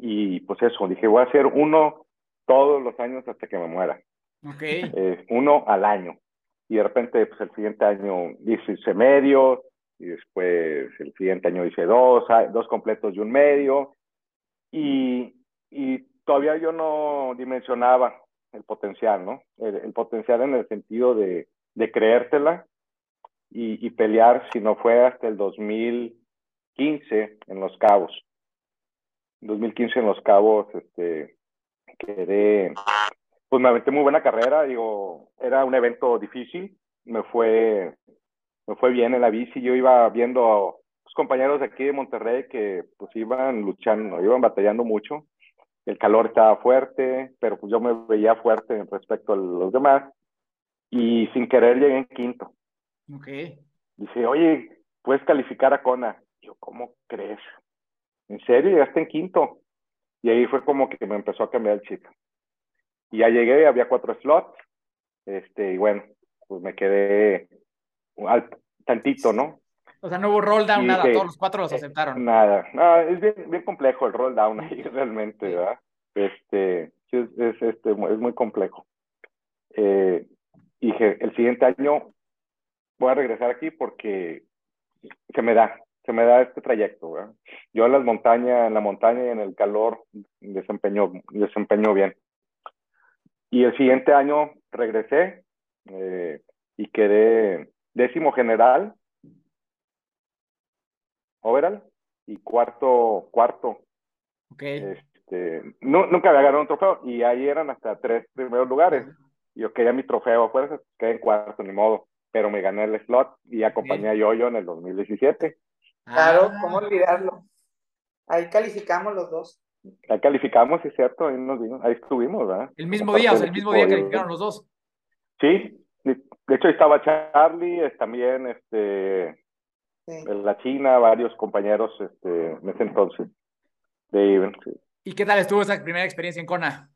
Y pues eso, dije, voy a hacer uno todos los años hasta que me muera. Ok. Eh, uno al año. Y de repente, pues el siguiente año hice medio, y después el siguiente año hice dos, ah, dos completos y un medio. Y, y todavía yo no dimensionaba el potencial, ¿no? El, potencial en el sentido de, de creértela y, y, pelear, si no fue hasta el 2015 en Los Cabos. 2015 en Los Cabos, este, quedé, pues me aventé muy buena carrera, digo, era un evento difícil, me fue, me fue bien en la bici, yo iba viendo a los compañeros de aquí de Monterrey que pues iban luchando, iban batallando mucho, el calor estaba fuerte, pero pues yo me veía fuerte respecto a los demás y sin querer llegué en quinto. Ok. Dice, oye, puedes calificar a Kona. Yo, ¿cómo crees? ¿En serio? Llegaste en quinto. Y ahí fue como que me empezó a cambiar el chip. Y ya llegué, había cuatro slots. Este, y bueno, pues me quedé al, tantito, ¿no? O sea, no hubo roll down, nada, todos los cuatro los eh, aceptaron. Nada, no, es bien, bien complejo el roll down *laughs* ahí realmente, ¿verdad? Este, es, es, este, es muy complejo. Eh, dije, el siguiente año voy a regresar aquí porque se me da, se me da este trayecto, ¿verdad? Yo en las montañas, en la montaña y en el calor desempeño, desempeño bien. Y el siguiente año regresé eh, y quedé décimo general overall y cuarto, cuarto. Okay. Este, no, nunca había ganado un trofeo y ahí eran hasta tres primeros lugares. Yo quería mi trofeo fuerza, quedé en cuarto, ni modo, pero me gané el slot y acompañé a Yoyo en el 2017. Claro, ah. ¿cómo olvidarlo? Ahí calificamos los dos. Ahí calificamos, es cierto, ahí, nos ahí estuvimos, ¿verdad? El mismo día, o sea, el mismo día calificaron los dos. Sí, de hecho ahí estaba Charlie, también este la China, varios compañeros este, en ese entonces de ¿Y qué tal estuvo esa primera experiencia en Kona?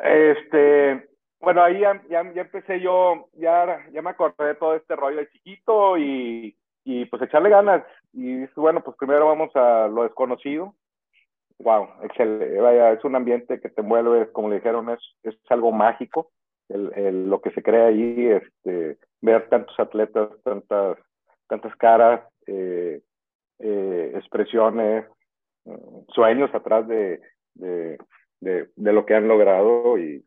Este, bueno, ahí ya, ya, empecé yo, ya, ya me acordé de todo este rollo de chiquito y, y pues echarle ganas. Y bueno, pues primero vamos a lo desconocido. Wow, excelente. Vaya, es un ambiente que te envuelve, como le dijeron, es, es algo mágico. El, lo que se crea ahí, este, ver tantos atletas, tantas tantas caras, eh, eh, expresiones, sueños atrás de, de, de, lo que han logrado y,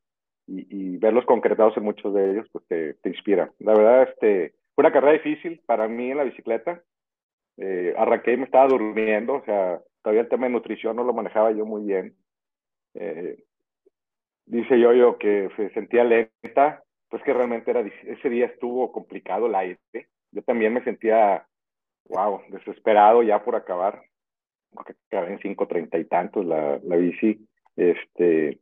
y, verlos concretados en muchos de ellos, pues te, te, inspira. La verdad, este, fue una carrera difícil para mí en la bicicleta. Eh, arranqué y me estaba durmiendo, o sea, todavía el tema de nutrición no lo manejaba yo muy bien. dice yo, yo que se sentía lenta, pues que realmente era, ese día estuvo complicado el aire yo también me sentía, wow, desesperado ya por acabar, porque acabé en cinco treinta y tantos la, la bici, este,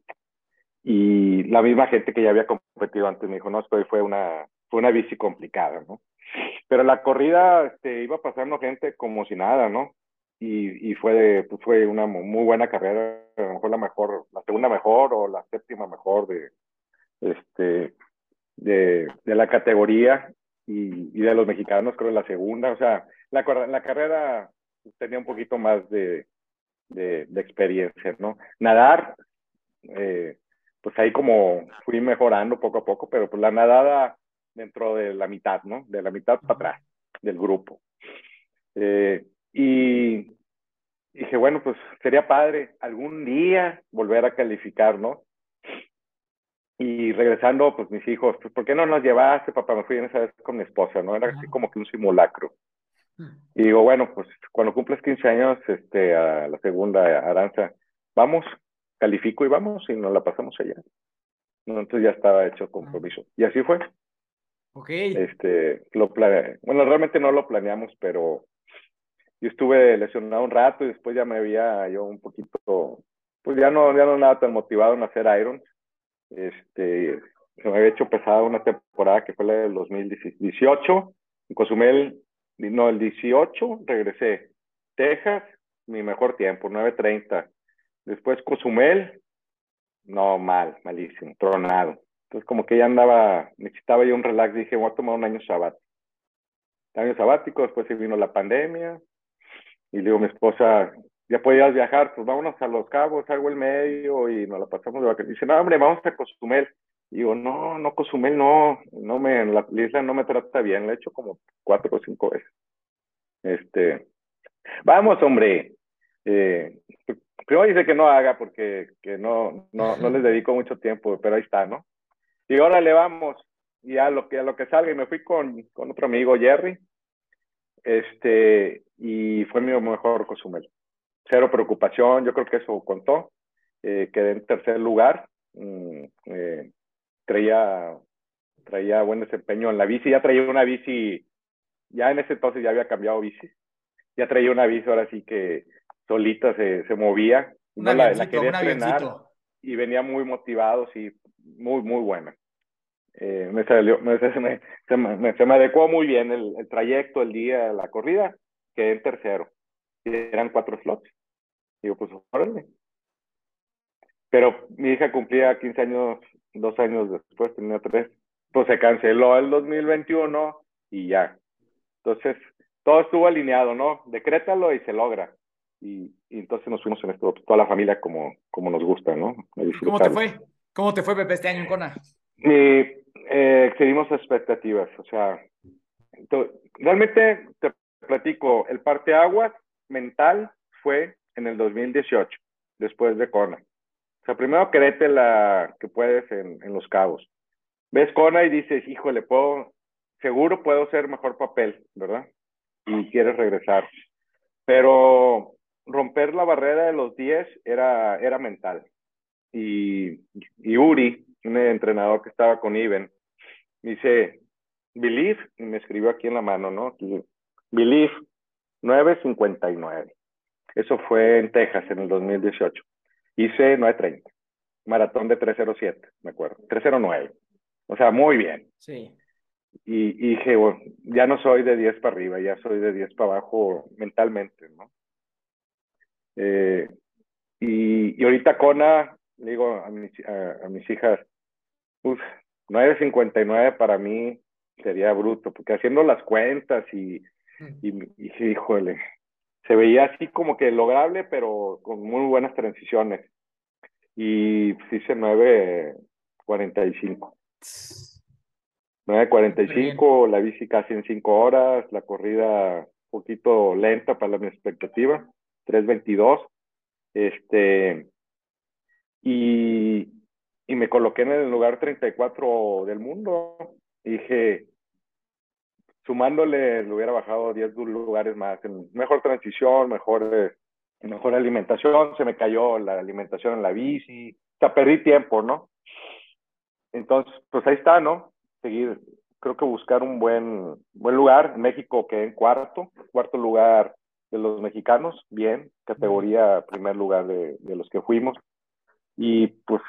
y la misma gente que ya había competido antes me dijo, no, esto fue una, fue una bici complicada, ¿no? Pero la corrida, este, iba pasando gente como si nada, ¿no? Y, y fue, pues fue una muy buena carrera, a lo mejor la mejor, la segunda mejor o la séptima mejor de, este, de, de la categoría y, de los mexicanos creo la segunda, o sea, la, la carrera tenía un poquito más de, de, experiencia, ¿no? Nadar, eh, pues ahí como fui mejorando poco a poco, pero pues la nadada dentro de la mitad, ¿no? De la mitad para atrás del grupo. Eh, y dije, bueno, pues sería padre algún día volver a calificar, ¿no? Y regresando, pues mis hijos, pues, ¿por qué no nos llevaste, papá? Me fui en esa vez con mi esposa, ¿no? Era así como que un simulacro. Y digo, bueno, pues cuando cumples 15 años, este, a la segunda Aranza, vamos, califico y vamos y nos la pasamos allá. Entonces ya estaba hecho compromiso. Y así fue. Ok. Este, lo plane... Bueno, realmente no lo planeamos, pero yo estuve lesionado un rato y después ya me había yo un poquito, pues ya no, ya no nada tan motivado en hacer Irons. Este, se me había hecho pesada una temporada que fue la del 2018. En Cozumel, no, el 18 regresé. Texas, mi mejor tiempo, 9.30. Después Cozumel, no, mal, malísimo, tronado. Entonces, como que ya andaba, necesitaba yo un relax, dije, voy a tomar un año sabático. Año sabático, después se vino la pandemia, y digo, mi esposa, ya podías viajar, pues vámonos a Los Cabos, algo el medio, y nos la pasamos de vacaciones. Dice, no, hombre, vamos a Cozumel. Y digo, no, no, Cozumel no, no me, la isla no me trata bien, le he hecho como cuatro o cinco veces. Este, vamos, hombre. Eh, primero dice que no haga porque que no, no, no les *laughs* dedico mucho tiempo, pero ahí está, ¿no? Y ahora le vamos, y a lo que, a lo que salga, y me fui con, con otro amigo, Jerry, este, y fue mi mejor Cozumel. Cero preocupación, yo creo que eso contó. Eh, quedé en tercer lugar, mm, eh, traía, traía buen desempeño en la bici, ya traía una bici, ya en ese entonces ya había cambiado bici, ya traía una bici ahora sí que solita se, se movía, no la, la, quería y venía muy motivado, sí, muy, muy buena. Eh, me salió, me, *laughs* se, me, se, me, se, me, adecuó muy bien el, el, trayecto, el día, la corrida, quedé en tercero. Y eran cuatro slots. Digo, pues órale. Pero mi hija cumplía 15 años, dos años después, tenía tres. Pues se canceló el 2021 y ya. Entonces, todo estuvo alineado, ¿no? Decrétalo y se logra. Y, y entonces nos fuimos en esto, toda la familia como, como nos gusta, ¿no? ¿Cómo te fue? ¿Cómo te fue, Pepe, este año en Kona? Eh, eh, excedimos expectativas, o sea, realmente te platico, el parteaguas mental fue en el 2018, después de Kona. O sea, primero créete la que puedes en, en Los Cabos. Ves Kona y dices, híjole, puedo, seguro puedo ser mejor papel, ¿verdad? Y quieres regresar. Pero romper la barrera de los 10 era, era mental. Y, y Uri, un entrenador que estaba con Iben, me dice, Believe, y me escribió aquí en la mano, ¿no? Aquí, Believe, 9.59. Eso fue en Texas en el 2018. Hice 9.30. Maratón de 3.07, me acuerdo. 3.09. O sea, muy bien. Sí. Y, y dije, bueno, ya no soy de 10 para arriba, ya soy de 10 para abajo mentalmente, ¿no? Eh, y, y ahorita Kona, le digo a mis, a, a mis hijas, uff, 9.59 para mí sería bruto, porque haciendo las cuentas y, y, y, híjole, se veía así como que lograble, pero con muy buenas transiciones. Y hice 9.45. 9.45, la bici casi en 5 horas, la corrida un poquito lenta para mi expectativa, 3.22. Este, y, y me coloqué en el lugar 34 del mundo. Dije, sumándole, le hubiera bajado 10 lugares más, mejor transición, mejor, eh, mejor alimentación, se me cayó la alimentación en la bici, o sea, perdí tiempo, ¿no? Entonces, pues ahí está, ¿no? Seguir, creo que buscar un buen, buen lugar. México quedé en cuarto, cuarto lugar de los mexicanos, bien, categoría primer lugar de, de los que fuimos. Y pues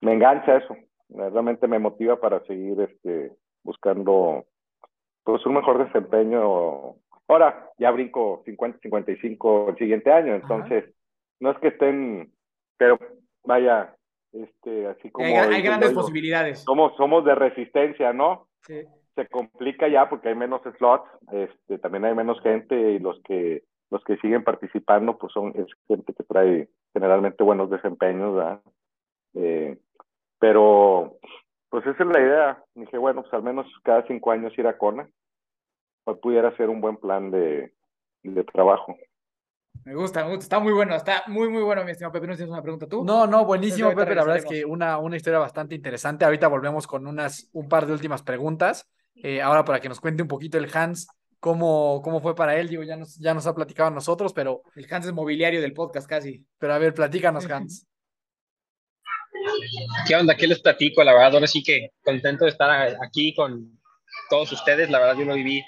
me engancha eso, realmente me motiva para seguir este, buscando pues un mejor desempeño. Ahora ya brinco 50, 55 el siguiente año, entonces Ajá. no es que estén, pero vaya, este, así como... Hay, hay grandes yo, posibilidades. Somos, somos de resistencia, ¿no? Sí. Se complica ya porque hay menos slots, este, también hay menos gente y los que los que siguen participando pues son es gente que trae generalmente buenos desempeños, ¿verdad? Eh, pero, pues esa es la idea. Dije, bueno, pues al menos cada cinco años ir a Kona, pues pudiera ser un buen plan de, de trabajo. Me gusta, me gusta, está muy bueno, está muy, muy bueno, mi estimado Pepe. ¿No tienes una pregunta tú? No, no, buenísimo, Pepe. La verdad es que una, una historia bastante interesante. Ahorita volvemos con unas, un par de últimas preguntas. Eh, ahora, para que nos cuente un poquito el Hans, cómo, cómo fue para él. Digo, ya nos, ya nos ha platicado a nosotros, pero. El Hans es mobiliario del podcast casi. Pero a ver, platícanos, Hans. ¿Qué onda? ¿Qué les platico? La verdad, ahora sí que contento de estar aquí con todos ustedes. La verdad, yo lo viví,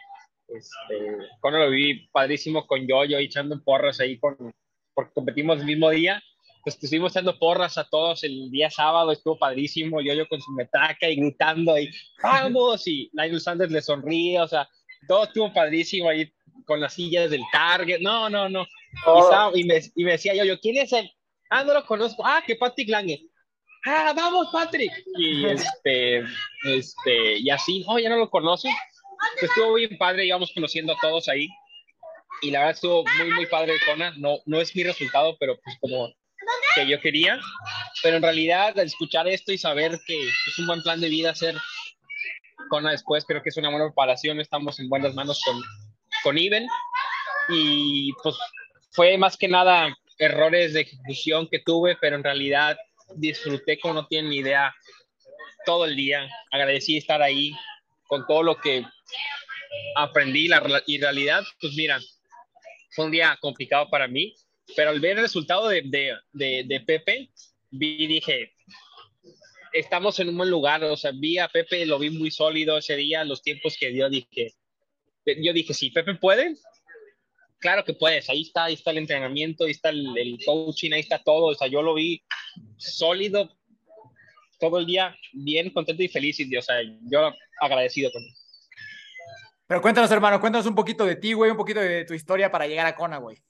este, con lo viví padrísimo con Yoyo, echando porras ahí, con, porque competimos el mismo día. Pues estuvimos echando porras a todos el día sábado, estuvo padrísimo. Yoyo con su metaca y gritando y ¡vamos! Y Lionel Sanders le sonríe, o sea, todo estuvo padrísimo ahí con las sillas del Target. No, no, no. Oh. Y, y, me, y, me, decía Yoyo, ¿quién es el? Ah, no lo conozco. Ah, que Patrick Lange ¡ah, vamos, Patrick! Y, este, este, y así, oh, ya no lo conoce. Pues estuvo bien padre, íbamos conociendo a todos ahí. Y la verdad estuvo muy, muy padre Kona. No, no es mi resultado, pero pues como que yo quería. Pero en realidad, al escuchar esto y saber que es un buen plan de vida hacer Kona después, creo que es una buena preparación. Estamos en buenas manos con, con Iben. Y pues fue más que nada errores de ejecución que tuve, pero en realidad disfruté como no tienen ni idea todo el día. Agradecí estar ahí con todo lo que aprendí la, y realidad, pues mira, fue un día complicado para mí, pero al ver el resultado de, de, de, Pepe, vi dije, estamos en un buen lugar, o sea, vi a Pepe, lo vi muy sólido ese día, los tiempos que dio, dije, yo dije, si Pepe puede, claro que puedes, ahí está, ahí está el entrenamiento, ahí está el, el, coaching, ahí está todo, o sea, yo lo vi sólido todo el día, bien contento y feliz, y, o sea, yo agradecido. Pero cuéntanos, hermano, cuéntanos un poquito de ti, güey, un poquito de tu historia para llegar a Kona, güey.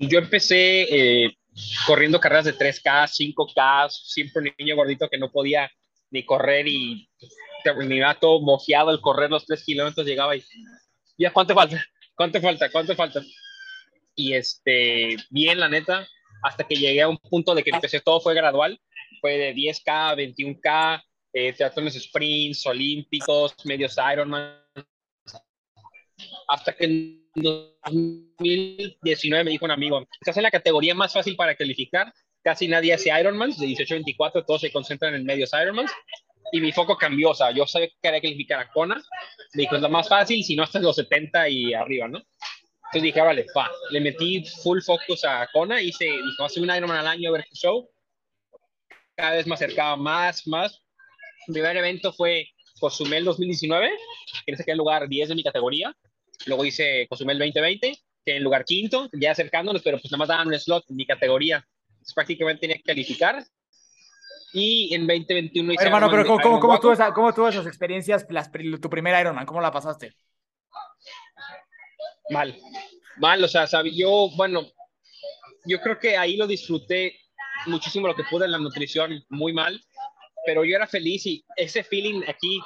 Yo empecé eh, corriendo carreras de 3K, 5K, siempre un niño gordito que no podía ni correr y terminaba todo mojeado al correr los 3 kilómetros, llegaba y, ¿ya cuánto falta? ¿Cuánto falta? ¿Cuánto falta? Y este, bien, la neta, hasta que llegué a un punto de que empecé, todo fue gradual, fue de 10K, 21K, eh, teatrones sprints, olímpicos, medios Ironman, hasta que en 2019 me dijo un amigo, estás en la categoría más fácil para calificar, casi nadie hace Ironman, de 18 a 24 todos se concentran en medios Ironman, y mi foco cambió, o sea, yo sabía que quería calificar a Kona, me dijo, es la más fácil, si no hasta los 70 y arriba, ¿no? Entonces dije, ah, vale, pa, le metí full focus a Kona, hice, dijo, hace un Ironman al año a ver qué show, cada vez me acercaba más, más, mi primer evento fue Cozumel 2019, que ese en lugar 10 de mi categoría. Luego hice Cozumel 2020, que en lugar quinto, ya acercándonos, pero pues nada más daban un slot en mi categoría. Entonces, prácticamente tenía que calificar. Y en 2021 hice. Hermano, pero ¿cómo, cómo, cómo, tuvo esa, ¿cómo tuvo esas experiencias, las, tu primer Ironman? ¿Cómo la pasaste? Mal. Mal, o sea, yo, bueno, yo creo que ahí lo disfruté muchísimo lo que pude en la nutrición, muy mal pero yo era feliz y ese feeling aquí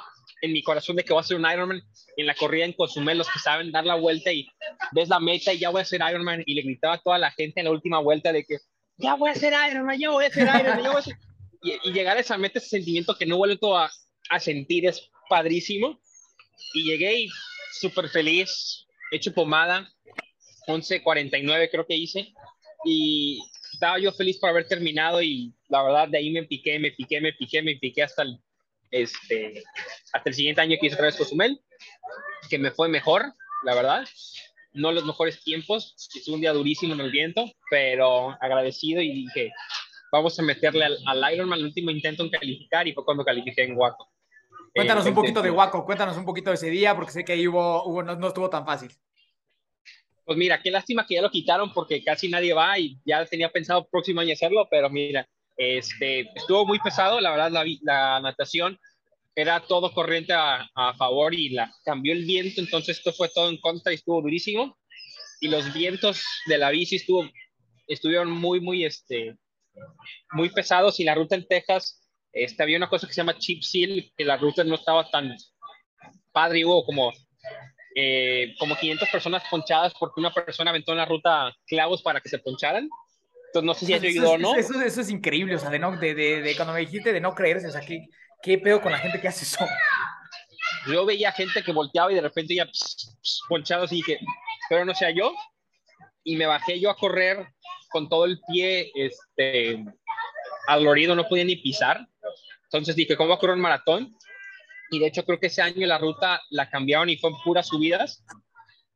en mi corazón de que voy a ser un Ironman en la corrida en Cozumel, los que saben dar la vuelta y ves la meta y ya voy a ser Ironman y le gritaba a toda la gente en la última vuelta de que ya voy a ser Ironman, ya voy a ser Ironman, ya voy a ser... Y, llegar a esa meta, ese sentimiento que no vuelto a, a sentir es padrísimo. Y llegué y súper feliz, hecho pomada, 11.49 creo que hice. Y estaba yo feliz por haber terminado y la verdad de ahí me piqué, me piqué, me piqué, me piqué hasta el, este, hasta el siguiente año que hice otra vez Cozumel, que me fue mejor, la verdad. No los mejores tiempos, es un día durísimo en el viento, pero agradecido y dije, vamos a meterle al, al Ironman el último intento en calificar y fue cuando califiqué en Waco. Cuéntanos un eh, poquito de Waco, cuéntanos un poquito de ese día, porque sé que ahí hubo, hubo no, no estuvo tan fácil. Pues mira, qué lástima que ya lo quitaron porque casi nadie va y ya tenía pensado próximo año hacerlo, pero mira, este, estuvo muy pesado, la verdad, la, natación era todo corriente a, favor y la, cambió el viento, entonces esto fue todo en contra y estuvo durísimo. Y los vientos de la bici estuvieron muy, muy, este, muy pesados y la ruta en Texas, este, había una cosa que se llama chip seal, que la ruta no estaba tan padre, hubo como, eh, como 500 personas ponchadas porque una persona aventó en la ruta clavos para que se poncharan no sé si eso ayudó o no. Eso, eso, es increíble, o sea, de, no, de, de, de, cuando me dijiste de no creerse, o sea, ¿qué, qué pedo con la gente que hace eso? Yo veía gente que volteaba y de repente ya ponchados y dije, pero no sea yo. Y me bajé yo a correr con todo el pie este, adolorido, no podía ni pisar. Entonces dije, ¿cómo voy a correr un maratón? Y de hecho creo que ese año la ruta la cambiaron y fue en puras subidas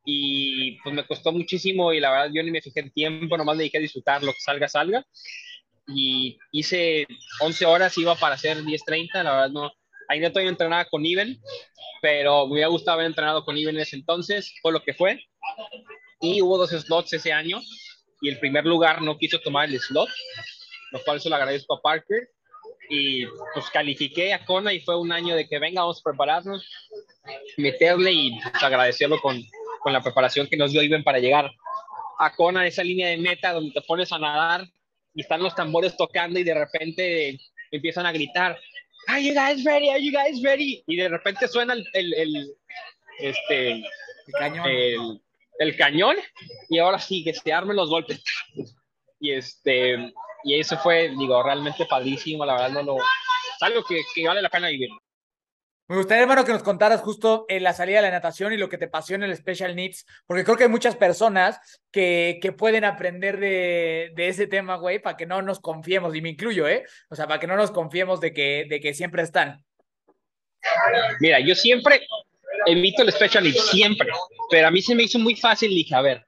y pues me costó muchísimo y la verdad yo ni me fijé en tiempo, nomás me dediqué a disfrutar lo que salga, salga. Y hice 11 horas, iba para hacer 10.30, la verdad no, ahí no todavía entrenaba con Iben, pero me hubiera gustado haber entrenado con Iben en ese entonces, fue lo que fue. Y hubo dos slots ese año y el primer lugar no quiso tomar el slot, lo cual se lo agradezco a Parker. Y pues califiqué a Kona y fue un año de que venga, vamos a prepararnos, meterle y pues, agradecerlo con, con la preparación que nos dio Iben para llegar a Kona, esa línea de meta donde te pones a nadar y están los tambores tocando y de repente empiezan a gritar, Are you guys ready? Are you guys ready? Y de repente suena el, el, el este, El cañón. el, el cañón y ahora sí que se armen los golpes. Y este, y eso fue, digo, realmente padrísimo, la verdad, no lo, es algo que, que vale la pena vivir. Me gustaría, hermano, que nos contaras justo en la salida de la natación y lo que te pasó en el Special Needs, porque creo que hay muchas personas que, que pueden aprender de, de ese tema, güey, para que no nos confiemos, y me incluyo, ¿eh? O sea, para que no nos confiemos de que, de que siempre están. Mira, yo siempre evito el Special Needs, siempre, pero a mí se me hizo muy fácil, dije, a ver,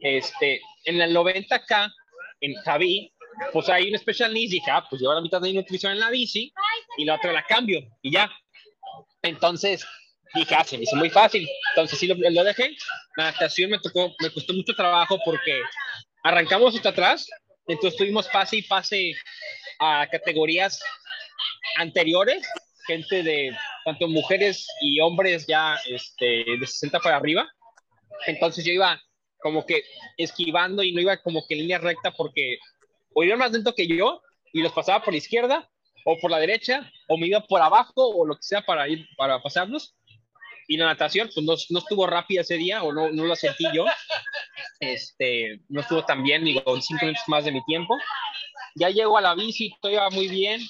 este, en el 90K, en Javi, pues hay un Special Needs, dije, ah, pues llevo la mitad de nutrición en la bici y la otra la cambio y ya. Entonces, dije, ah, se me hizo muy fácil. Entonces sí lo, lo dejé. La natación me tocó, me costó mucho trabajo porque arrancamos hasta atrás, entonces tuvimos pase y pase a categorías anteriores, gente de tanto mujeres y hombres ya este, de 60 para arriba. Entonces yo iba como que esquivando y no iba como que en línea recta porque o iban más lento que yo y los pasaba por la izquierda o por la derecha o me iba por abajo o lo que sea para ir para pasarlos. Y la natación pues no, no estuvo rápida ese día o no, no lo sentí yo. Este, no estuvo tan bien, digo, cinco minutos más de mi tiempo. Ya llego a la bici, todo iba muy bien.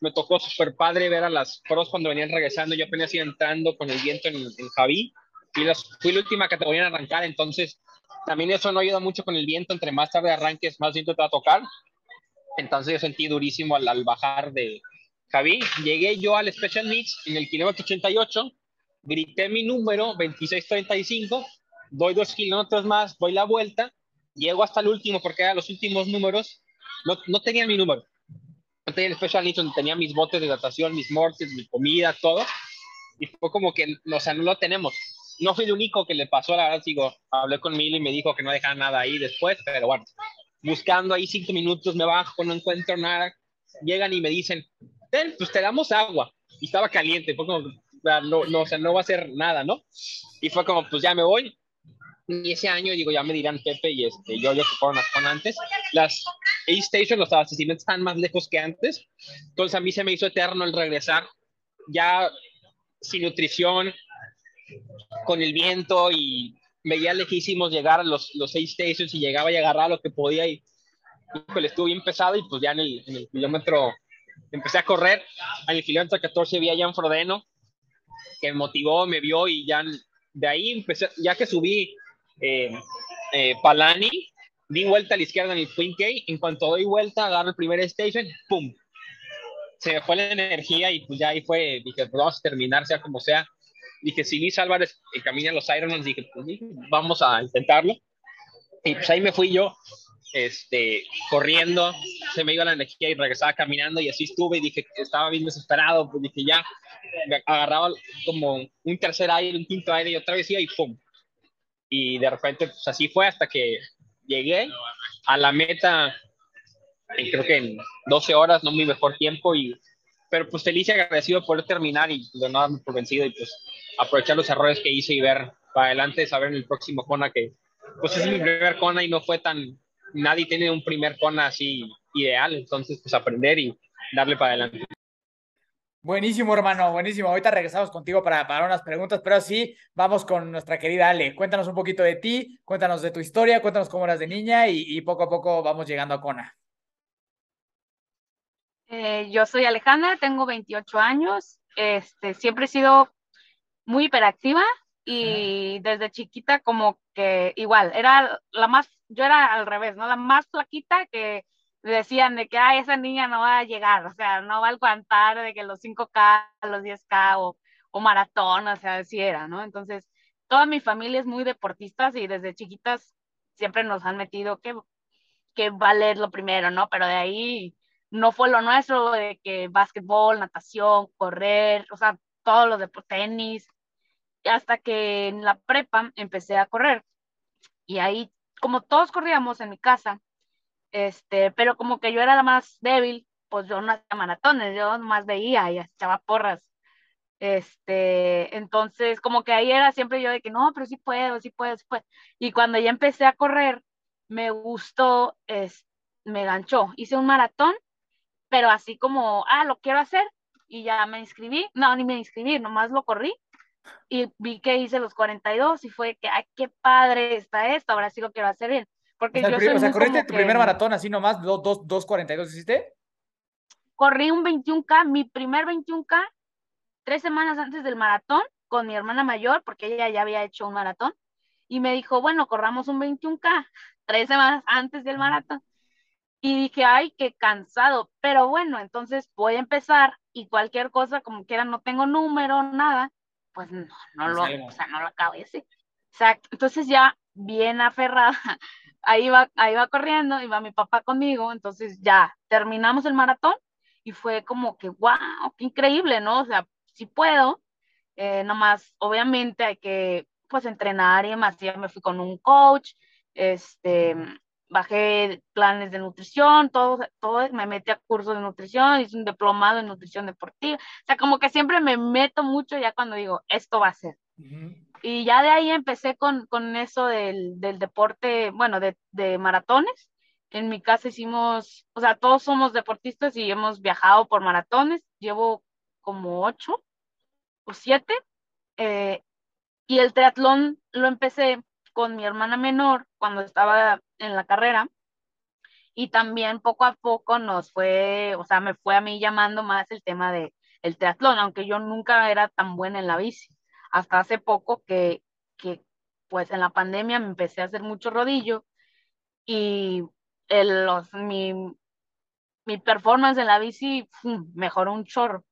Me tocó súper padre ver a las pros cuando venían regresando. Yo apenas iba entrando con el viento en, en Javí. Y las, fui la última categoría en arrancar, entonces también eso no ayuda mucho con el viento. Entre más tarde arranques, más viento te va a tocar. Entonces yo sentí durísimo al, al bajar de Javí. Llegué yo al Special Needs en el kilómetro 88, grité mi número 2635, doy dos kilómetros más, doy la vuelta, llego hasta el último porque eran los últimos números. No, no tenía mi número. No tenía el Special Needs donde tenía mis botes de natación, mis mortes, mi comida, todo. Y fue como que, o sea, no lo tenemos no fui el único que le pasó, la verdad, digo, hablé con Milo y me dijo que no dejaba nada ahí después, pero bueno, buscando ahí cinco minutos, me bajo, no encuentro nada, llegan y me dicen, Ten, pues te damos agua, y estaba caliente, fue como, no, no, o sea, no va a ser nada, ¿no? Y fue como, pues ya me voy, y ese año, digo, ya me dirán Pepe y este, yo, yo que fueron antes, las A-Station, los abastecimientos están más lejos que antes, entonces a mí se me hizo eterno el regresar, ya sin nutrición, con el viento y veía lejísimos llegar a los, los seis stations y llegaba y agarraba lo que podía y híjole, estuvo bien pesado y pues ya en el, en el kilómetro empecé a correr, en el kilómetro 14 vi a Jan Frodeno que me motivó, me vio y ya de ahí empecé, ya que subí eh, eh, Palani, di vuelta a la izquierda en el Twin K, en cuanto doy vuelta, agarro el primer station, ¡pum! Se me fue la energía y pues ya ahí fue, dije, pues vamos a terminar, sea como sea, dije, si Luis Álvarez camina los Ironmans, dije, pues vamos a intentarlo. Y pues ahí me fui yo, este, corriendo, se me iba la energía y regresaba caminando y así estuve y dije, estaba bien desesperado, pues dije, ya, me agarraba como un tercer aire, un quinto aire y otra vez iba y pum. Y de repente, pues así fue hasta que llegué a la meta, creo que en 12 horas, no mi mejor tiempo, y, pero pues feliz y agradecido por terminar y no darme por vencido y pues aprovechar los errores que hice y ver para adelante, saber en el próximo Kona que pues es mi primer Kona y no fue tan, nadie tiene un primer Kona así ideal, entonces pues aprender y darle para adelante. Buenísimo, hermano, buenísimo. Ahorita regresamos contigo para, para unas preguntas, pero sí, vamos con nuestra querida Ale. Cuéntanos un poquito de ti, cuéntanos de tu historia, cuéntanos cómo eras de niña y, y poco a poco vamos llegando a Kona. Eh, yo soy Alejandra, tengo 28 años, este, siempre he sido muy hiperactiva y desde chiquita como que igual, era la más, yo era al revés, ¿no? La más flaquita que decían de que, ah, esa niña no va a llegar, o sea, no va a aguantar de que los 5K, los 10K o, o maratón, o sea, así era, ¿no? Entonces, toda mi familia es muy deportistas y desde chiquitas siempre nos han metido que, que valer lo primero, ¿no? Pero de ahí no fue lo nuestro de que básquetbol, natación, correr, o sea, todos los de tenis, hasta que en la prepa empecé a correr. Y ahí, como todos corríamos en mi casa, este, pero como que yo era la más débil, pues yo no hacía maratones, yo más veía y echaba porras. Este, entonces, como que ahí era siempre yo de que no, pero sí puedo, sí puedo, sí puedo. Y cuando ya empecé a correr, me gustó, es, me ganchó. Hice un maratón, pero así como, ah, lo quiero hacer, y ya me inscribí, no, ni me inscribí, nomás lo corrí, y vi que hice los 42 y fue que, ay, qué padre está esto, ahora sí lo quiero hacer bien. Porque O sea, yo soy o sea, corriste tu que- primer maratón así nomás, 2.42 hiciste. corrí un 21K, mi primer 21K, tres semanas antes del maratón, con mi hermana mayor, porque ella ya había hecho un maratón, y me dijo, bueno, corramos un 21K, tres semanas antes del maratón. Y dije, ay, qué cansado, pero bueno, entonces voy a empezar y cualquier cosa, como quiera, no tengo número, nada, pues no, no lo, o sea, no lo acabo de decir. Exacto, entonces ya bien aferrada, *laughs* ahí va, ahí va corriendo, va mi papá conmigo, entonces ya terminamos el maratón y fue como que, wow, qué increíble, ¿no? O sea, si puedo, eh, nomás, obviamente hay que, pues, entrenar y demás, ya me fui con un coach, este, bajé planes de nutrición, todo, todo, me metí a cursos de nutrición, hice un diplomado en nutrición deportiva, o sea, como que siempre me meto mucho ya cuando digo, esto va a ser. Y ya de ahí empecé con, con eso del, del deporte, bueno, de, de maratones. En mi casa hicimos, o sea, todos somos deportistas y hemos viajado por maratones. Llevo como ocho o siete. eh, y el triatlón lo empecé con mi hermana menor cuando estaba en la carrera. Y también poco a poco nos fue, o sea, me fue a mí llamando más el tema de el triatlón, aunque yo nunca era tan buena en la bici. Hasta hace poco que, que pues en la pandemia me empecé a hacer mucho rodillo y el, los, mi, mi performance en la bici mejoró un chorro.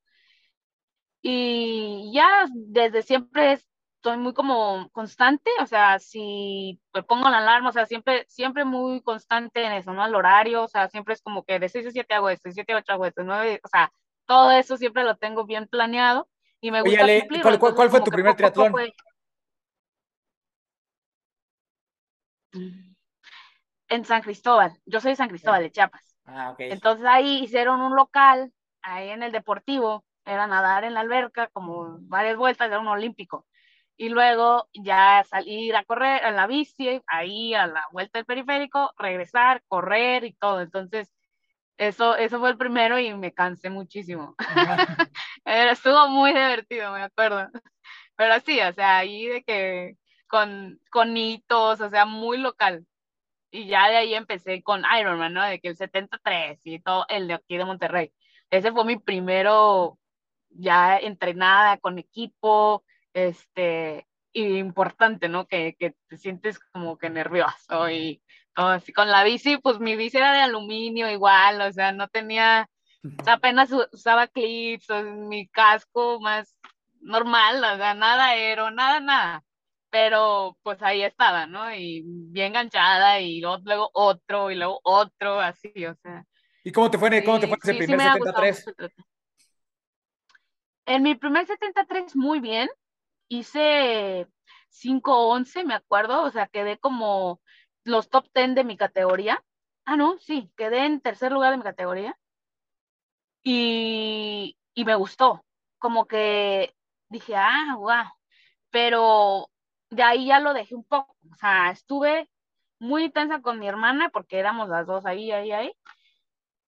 Y ya desde siempre estoy muy como constante, o sea, si me pongo la alarma, o sea, siempre, siempre muy constante en eso, ¿no? El horario, o sea, siempre es como que de 6 a 7 hago esto, de 7 a 8 hago esto, 9, o sea, todo eso siempre lo tengo bien planeado y me Oye, gusta cumplirlo. ¿cuál- cuál- fue tu primer poco triatlón? En San Cristóbal, yo soy de San Cristóbal, de Chiapas. Ah, ok. Entonces ahí hicieron un local, ahí en el deportivo, era nadar en la alberca, como varias vueltas, era un olímpico. Y luego ya salir a correr en la bici, ahí a la vuelta del periférico, regresar, correr y todo. Entonces, eso, eso fue el primero y me cansé muchísimo. *laughs* Estuvo muy divertido, me acuerdo. Pero sí, o sea, ahí de que con, con hitos, o sea, muy local. Y ya de ahí empecé con Ironman, ¿no? De que el 73 y todo, el de aquí de Monterrey. Ese fue mi primero ya entrenada con equipo, este, importante, ¿no? Que, que te sientes como que nervioso y todo así. Con la bici, pues mi bici era de aluminio igual, o sea, no tenía, sea, apenas usaba clips, o mi casco más normal, o sea, nada aero, nada, nada. Pero pues ahí estaba, ¿no? Y bien enganchada y luego, otro y luego otro, así, o sea. ¿Y cómo te fue, cómo te Sí, fue ese sí, sí primer gustado 73? mucho el triatlón. En mi primer 73 muy bien, hice 5.11, me acuerdo, o sea, quedé como los top 10 de mi categoría. Ah, no, sí, quedé en tercer lugar de mi categoría y, y me gustó, como que dije, ah, guau, pero de ahí ya lo dejé un poco, o sea, estuve muy intensa con mi hermana porque éramos las dos ahí, ahí, ahí.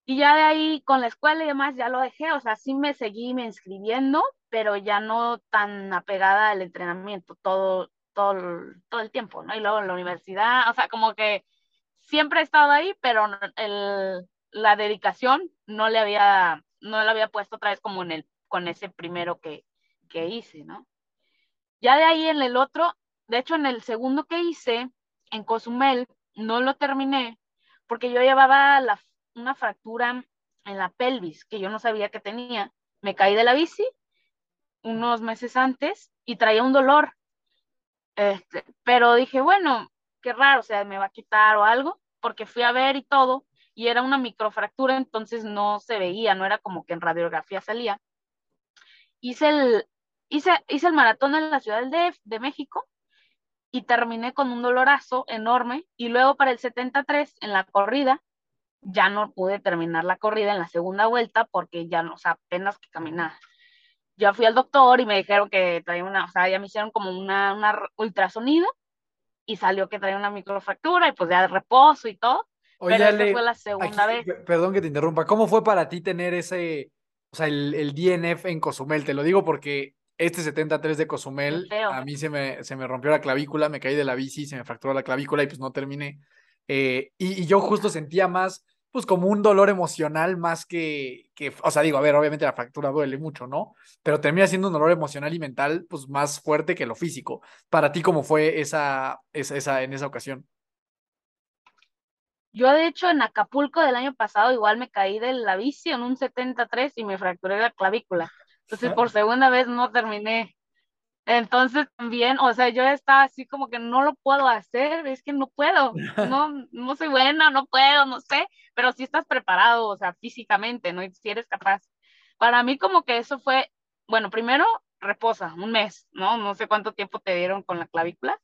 Y ya de ahí con la escuela y demás ya lo dejé, o sea, sí me seguí me inscribiendo, pero ya no tan apegada al entrenamiento todo, todo, todo el tiempo, ¿no? Y luego en la universidad, o sea, como que siempre he estado ahí, pero el, la dedicación no le había, no la había puesto otra vez como en el, con ese primero que, que hice, ¿no? Ya de ahí en el otro, de hecho en el segundo que hice, en Cozumel, no lo terminé porque yo llevaba la, una fractura en la pelvis que yo no sabía que tenía. Me caí de la bici unos meses antes y traía un dolor. Este, pero dije, bueno, qué raro, o sea, me va a quitar o algo, porque fui a ver y todo, y era una microfractura, entonces no se veía, no era como que en radiografía salía. Hice el, hice, hice el maratón en la Ciudad DF, de México y terminé con un dolorazo enorme y luego para el 73 en la corrida ya no pude terminar la corrida en la segunda vuelta porque ya no, o sea, apenas que caminaba. Yo fui al doctor y me dijeron que traía una, o sea, ya me hicieron como una, una ultrasonido y salió que traía una microfractura y pues ya de reposo y todo, Oye, pero esta fue la segunda vez. Perdón que te interrumpa. ¿Cómo fue para ti tener ese, o sea, el, el DNF en Cozumel? Te lo digo porque este 73 de Cozumel, a mí se me, se me rompió la clavícula, me caí de la bici, se me fracturó la clavícula y pues no terminé. Eh, y, yo justo sentía más, pues como un dolor emocional más que, que, o sea, digo, a ver, obviamente la fractura duele mucho, ¿no? Pero termina siendo un dolor emocional y mental, pues más fuerte que lo físico. Para ti, ¿cómo fue esa, esa, esa en esa ocasión? Yo, de hecho, en Acapulco del año pasado, igual me caí de la bici en un 73 y me fracturé la clavícula. Entonces, por segunda vez no terminé. Entonces también, o sea, yo estaba así como que no lo puedo hacer, es que no puedo, *laughs* no, no soy buena, no puedo, no sé, pero si estás preparado, o sea, físicamente, ¿no? Y si eres capaz. Para mí como que eso fue, bueno, primero reposa, un mes, ¿no? No sé cuánto tiempo te dieron con la clavícula,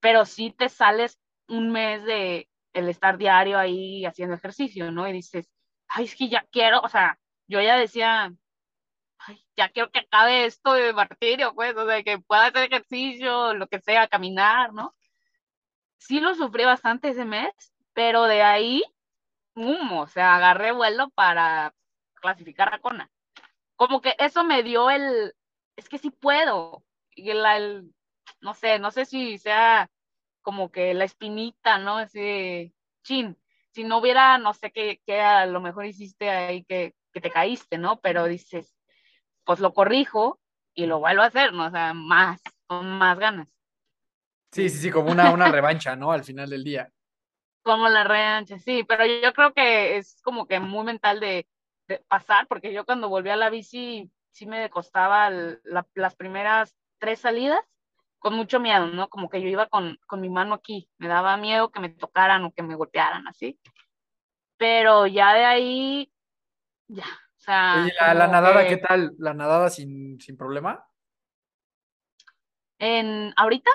pero sí te sales un mes de el estar diario ahí haciendo ejercicio, ¿no? Y dices, ay, es que ya quiero, o sea, yo ya decía, ya quiero que acabe esto de martirio, pues, o sea, que pueda hacer ejercicio, lo que sea, caminar, ¿no? Sí lo sufrí bastante ese mes, pero de ahí, o sea, agarré vuelo para clasificar a Kona. Como que eso me dio el, es que sí puedo, y el, no sé, no sé si sea como que la espinita, ¿no? Ese chin, si no hubiera, no sé qué, qué a lo mejor hiciste ahí que, que te caíste, ¿no? Pero dices, pues lo corrijo y lo vuelvo a hacer, ¿no? O sea, más, con más ganas. Sí, sí, sí, como una, una revancha, ¿no? Al final del día. Como la revancha, sí, pero yo creo que es como que muy mental de, pasar, porque yo cuando volví a la bici sí me costaba las primeras tres salidas con mucho miedo, ¿no? Como que yo iba con, con mi mano aquí, me daba miedo que me tocaran o que me golpearan, así. Pero ya de ahí, ya, sea, la, nadada, ¿qué tal? ¿La nadada sin, sin problema? ¿En ahorita?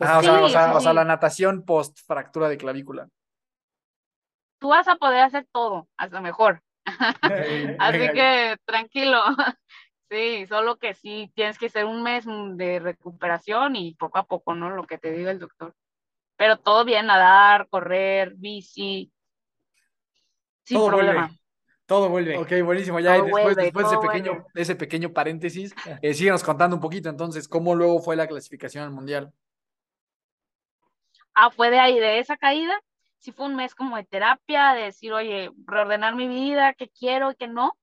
ah, o, sea, o, sea, la natación post fractura de clavícula. Tú vas a poder hacer todo, hasta mejor. *laughs* *laughs* Así que tranquilo. *laughs* Sí, solo que sí, tienes que ser un mes de recuperación y poco a poco, ¿no? Lo que te diga el doctor. Pero todo bien, nadar, correr, bici, sin problema. Todo vuelve. Ok, buenísimo. Ya después, después de, ese pequeño, ese pequeño paréntesis, eh, síganos contando un poquito entonces, ¿cómo luego fue la clasificación al Mundial? Ah, fue de ahí, de esa caída. Sí fue un mes como de terapia, de decir, oye, reordenar mi vida, qué quiero y qué no.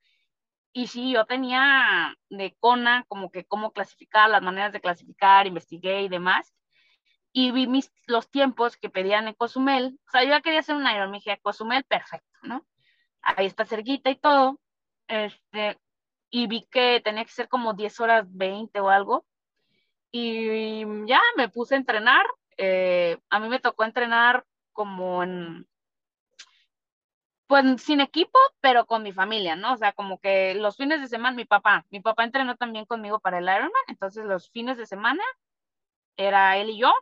Y sí, yo tenía de CONA como que cómo clasificar, las maneras de clasificar, investigué y demás. Y vi mis, los tiempos que pedían en Cozumel. O sea, yo ya quería hacer un Iron, me dije, Cozumel, perfecto, ¿no? Ahí está cerquita y todo, este, y vi que tenía que ser como 10 horas 20 o algo, y ya me puse a entrenar, eh, a mí me tocó entrenar como en, pues sin equipo, pero con mi familia, ¿no? O sea, como que los fines de semana, mi papá, mi papá entrenó también conmigo para el Ironman, entonces los fines de semana era él y yo,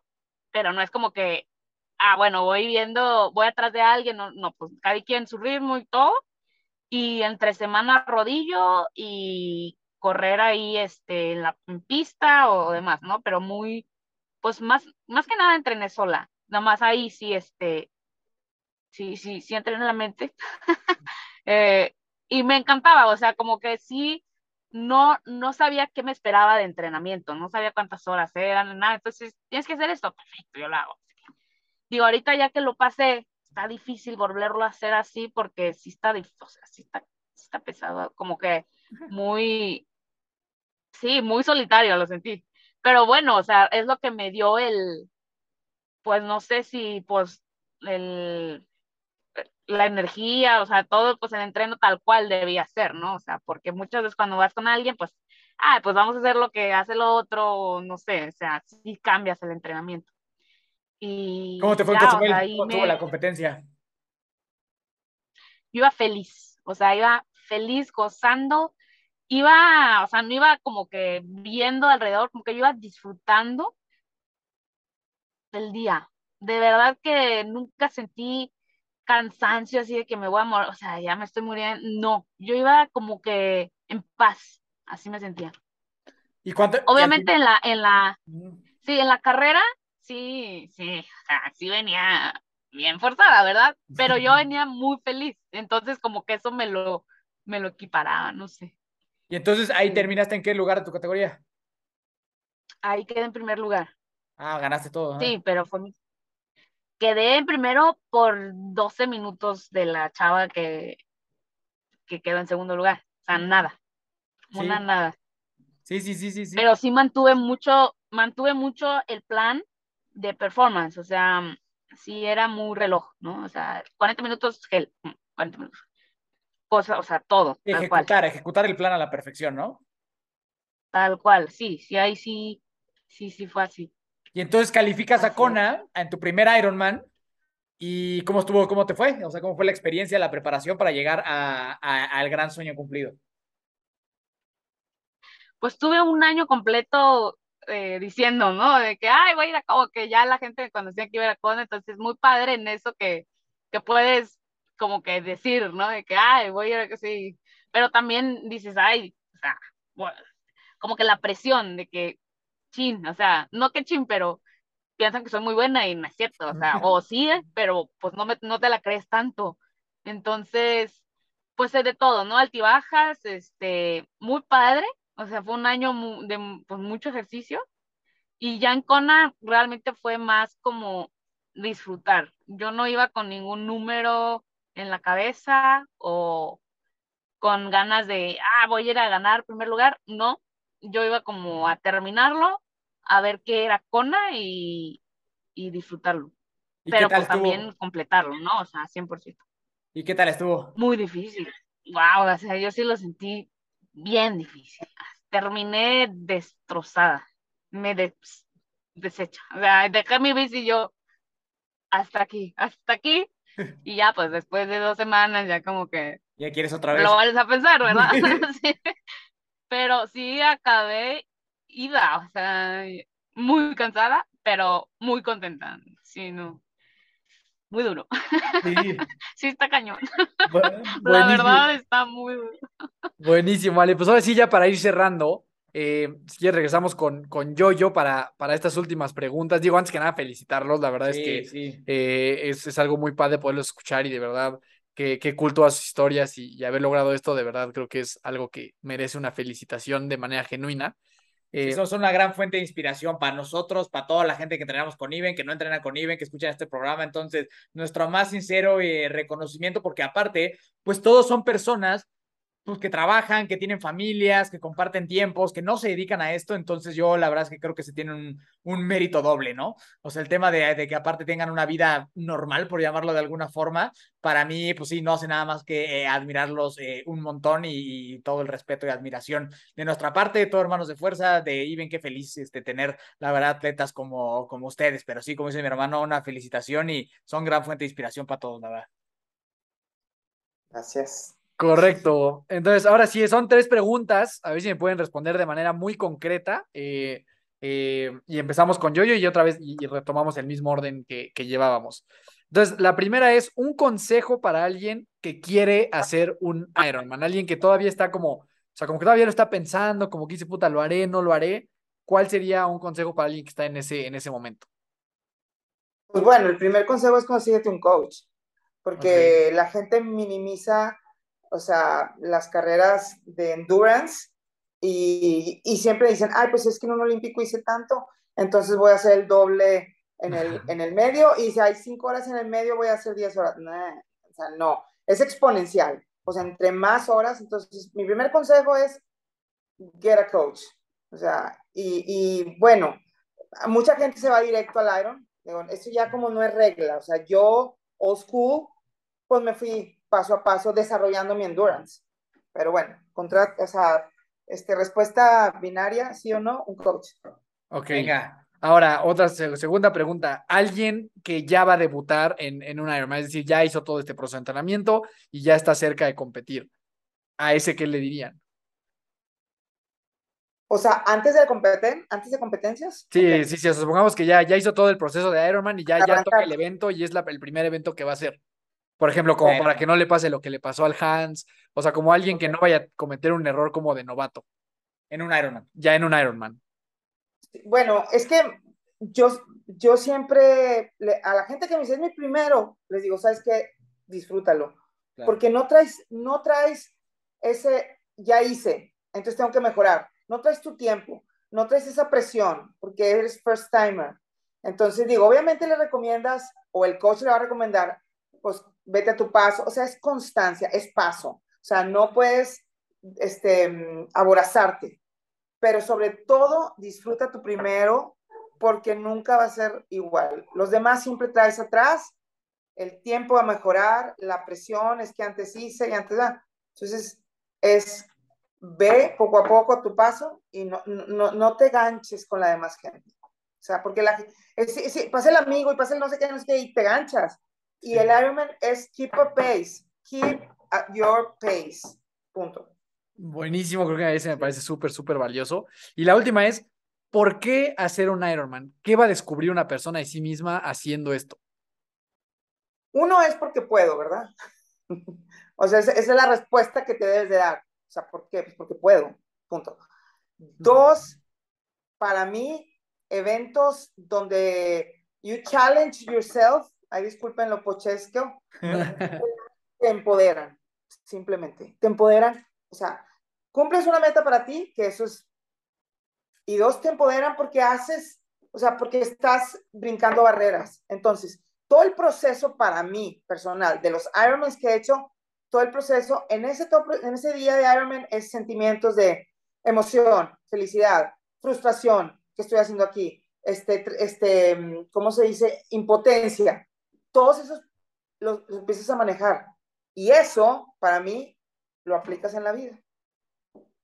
pero no es como que ah, bueno, voy viendo, voy atrás de alguien, no, no, pues cada quien su ritmo y todo, y entre semana rodillo y correr ahí este, en la pista o demás, ¿no? Pero muy, pues más, más que nada entrené sola, nada más ahí sí, este, sí, sí, sí entrené la mente. *laughs* Eh, y me encantaba, o sea, como que sí, no, no sabía qué me esperaba de entrenamiento, no sabía cuántas horas eran, nada, entonces tienes que hacer esto, perfecto, yo lo hago. Digo, ahorita ya que lo pasé, está difícil volverlo a hacer así porque sí está, o sea, sí está, está pesado, como que muy, sí, muy solitario lo sentí. Pero bueno, o sea, es lo que me dio el, pues no sé si, pues, el, la energía, o sea, todo, pues el entreno tal cual debía ser, ¿no? O sea, porque muchas veces cuando vas con alguien, pues, ah, pues vamos a hacer lo que hace el otro, no sé, o sea, sí cambias el entrenamiento. ¿Cómo te fue en Cozumel? ¿Cómo tuvo la competencia? Yo iba feliz, o sea, iba feliz, gozando, iba, o sea, no iba como que viendo alrededor, como que yo iba disfrutando del día. De verdad que nunca sentí cansancio así de que me voy a morir, o sea, ya me estoy muriendo. No, yo iba como que en paz, así me sentía. ¿Y cuánto? Obviamente en la, en la, sí, en la carrera sí, sí, o sea, sí venía bien forzada, ¿verdad? Pero yo *laughs* venía muy feliz, entonces como que eso me lo, me lo equiparaba, no sé. Y entonces ahí terminaste en qué lugar de tu categoría? Ahí quedé en primer lugar. Ah, ganaste todo. Sí, pero fue mi- Quedé en primero por 12 minutos de la chava que, que quedó en segundo lugar. O sea, nada. Una Sí. nada. Sí, sí, sí, sí, sí. Pero sí mantuve mucho, mantuve mucho el plan de performance. O sea, sí era muy reloj, ¿no? O sea, 40 minutos gel, mm, 40 minutos. Cosa, o sea, todo, tal cual. Ejecutar, ejecutar el plan a la perfección, ¿no? Tal cual, sí, sí, ahí sí, sí, sí fue así. Y entonces calificas a Así es. Kona en tu primer Ironman. ¿Y cómo estuvo? ¿Cómo te fue? O sea, ¿cómo fue la experiencia, la preparación para llegar a, a- al gran sueño cumplido? pues tuve un año completo eh, diciendo, ¿no? De que, ay, voy a ir a como que ya la gente me conocía que iba a ir a entonces muy padre en eso que, que puedes como que decir, ¿no? De que, ay, voy a ir a sí, pero también dices, ay, o sea, como que la presión de que, chin, o sea, no que chin, pero piensan que soy muy buena y no es cierto, o sea, o sí, pero pues no, me, no te la crees tanto. Entonces, pues es de todo, ¿no? Altibajas, este, muy padre, o sea, fue un año de pues, mucho ejercicio y ya en Kona realmente fue más como disfrutar. Yo no iba con ningún número en la cabeza o con ganas de, ah, voy a ir a ganar primer lugar. No, yo iba como a terminarlo, a ver qué era Kona y, y disfrutarlo. ¿Y Pero pues también completarlo, ¿no? O sea, 100%. ¿Y qué tal estuvo? Muy difícil. Wow, o sea, yo sí lo sentí bien difícil. Terminé destrozada. Me des- deshecha. O sea, dejé mi bici y yo hasta aquí, hasta aquí. *laughs* Y ya, pues después de dos semanas, ya como que ¿Ya quieres otra vez? lo vuelves a pensar, ¿verdad? *laughs* *laughs* Sí. Pero sí acabé ida, o sea, muy cansada, pero muy contenta. Sí, no. Muy duro. Sí. *laughs* Sí, está cañón. Bu- *laughs* La verdad está muy duro. Buenísimo, vale. Pues ahora sí, ya para ir cerrando, eh, si quieres regresamos con, con Yoyo para, para estas últimas preguntas. Digo, antes que nada, felicitarlos. La verdad es que sí. eh, es, es algo muy padre poderlos escuchar y de verdad que, que cool todas sus historias y, y haber logrado esto, de verdad creo que es algo que merece una felicitación de manera genuina. Eh, Eso son una gran fuente de inspiración para nosotros, para toda la gente que entrenamos con Iben, que no entrena con Iben, que escuchan este programa. Entonces, nuestro más sincero eh, reconocimiento, porque aparte, pues todos son personas pues, que trabajan, que tienen familias, que comparten tiempos, que no se dedican a esto. Entonces, yo la verdad es que creo que se tiene un, mérito doble, ¿no? O sea, el tema de, que aparte tengan una vida normal, por llamarlo de alguna forma, para mí, pues sí, no hace nada más que eh, admirarlos eh, un montón y, y, todo el respeto y admiración de nuestra parte, de todos hermanos de fuerza, de Iben, qué feliz este, tener, la verdad, atletas como, como ustedes, pero sí, como dice mi hermano, una felicitación y son gran fuente de inspiración para todos, la verdad. Gracias. Correcto. Entonces, ahora sí, son tres preguntas. A ver si me pueden responder de manera muy concreta. Eh, eh, y empezamos con Yoyo y otra vez y, y retomamos el mismo orden que, que, llevábamos. Entonces, la primera es un consejo para alguien que quiere hacer un Ironman, alguien que todavía está como, o sea, como que todavía lo está pensando, como que dice, puta, lo haré, no lo haré. ¿Cuál sería un consejo para alguien que está en ese, en ese momento? Pues bueno, el primer consejo es consíguete un coach, porque okay. la gente minimiza o sea, las carreras de endurance y, y, siempre dicen, ay, pues es que en un olímpico hice tanto, entonces voy a hacer el doble en el, en el medio y si hay cinco horas en el medio voy a hacer diez horas. Nah, o sea, no, es exponencial. O sea, entre más horas, entonces mi primer consejo es get a coach. O sea, y, y bueno, mucha gente se va directo al Iron. Digo, esto ya como no es regla. O sea, yo, old school, pues me fui paso a paso desarrollando mi endurance. Pero bueno, contra, o sea, este, respuesta binaria, sí o no, un coach. Ok. Venga. Ahora, otra segunda pregunta. Alguien que ya va a debutar en, en un Ironman, es decir, ya hizo todo este proceso de entrenamiento y ya está cerca de competir. ¿A ese qué le dirían? O sea, antes de competen antes de competencias. Sí, okay. sí, sí. Supongamos que ya, ya hizo todo el proceso de Ironman y ya, ya toca el evento y es la, el primer evento que va a hacer. Por ejemplo, como para que no le pase lo que le pasó al Hans, o sea, como alguien que no vaya a cometer un error como de novato. En un Ironman. Ya en un Ironman. Bueno, es que yo, yo siempre, a la gente que me dice, es mi primero, les digo, ¿sabes qué? Disfrútalo. Porque no traes, no traes ese, ya hice, entonces tengo que mejorar. No traes tu tiempo, no traes esa presión, porque eres first timer. Entonces digo, obviamente le recomiendas, o el coach le va a recomendar, pues vete a tu paso, o sea, es constancia, es paso. O sea, no puedes este, aborazarte, pero sobre todo disfruta tu primero porque nunca va a ser igual. Los demás siempre traes atrás, el tiempo a mejorar, la presión es que antes hice y antes... da. Entonces, es ve poco a poco tu paso y no, no, no te ganches con la demás gente. O sea, porque la, es, pasa el amigo y pasa el no sé qué, no sé qué, y te ganchas. Y el Ironman es keep a pace, keep at your pace. Punto. Buenísimo, creo que ese me parece súper, súper valioso. Y la última es, ¿por qué hacer un Ironman? ¿Qué va a descubrir una persona de sí misma haciendo esto? Uno es porque puedo, ¿verdad? *laughs* o sea, esa, es la respuesta que te debes de dar. O sea, ¿por qué? Pues porque puedo. Punto. Dos, para mí, eventos donde you challenge yourself, ay, disculpen lo pochesco, *laughs* te empoderan, simplemente. Te empoderan. O sea, cumples una meta para ti, que eso es. Y dos, te empoderan porque haces, o sea, porque estás brincando barreras. Entonces, todo el proceso para mí personal, de los Ironmans que he hecho, todo el proceso en ese, en ese día de Ironman es sentimientos de emoción, felicidad, frustración, ¿qué estoy haciendo aquí? Este, este, ¿cómo se dice? Impotencia. Todos esos los, los empiezas a manejar. Y eso, para mí, lo aplicas en la vida.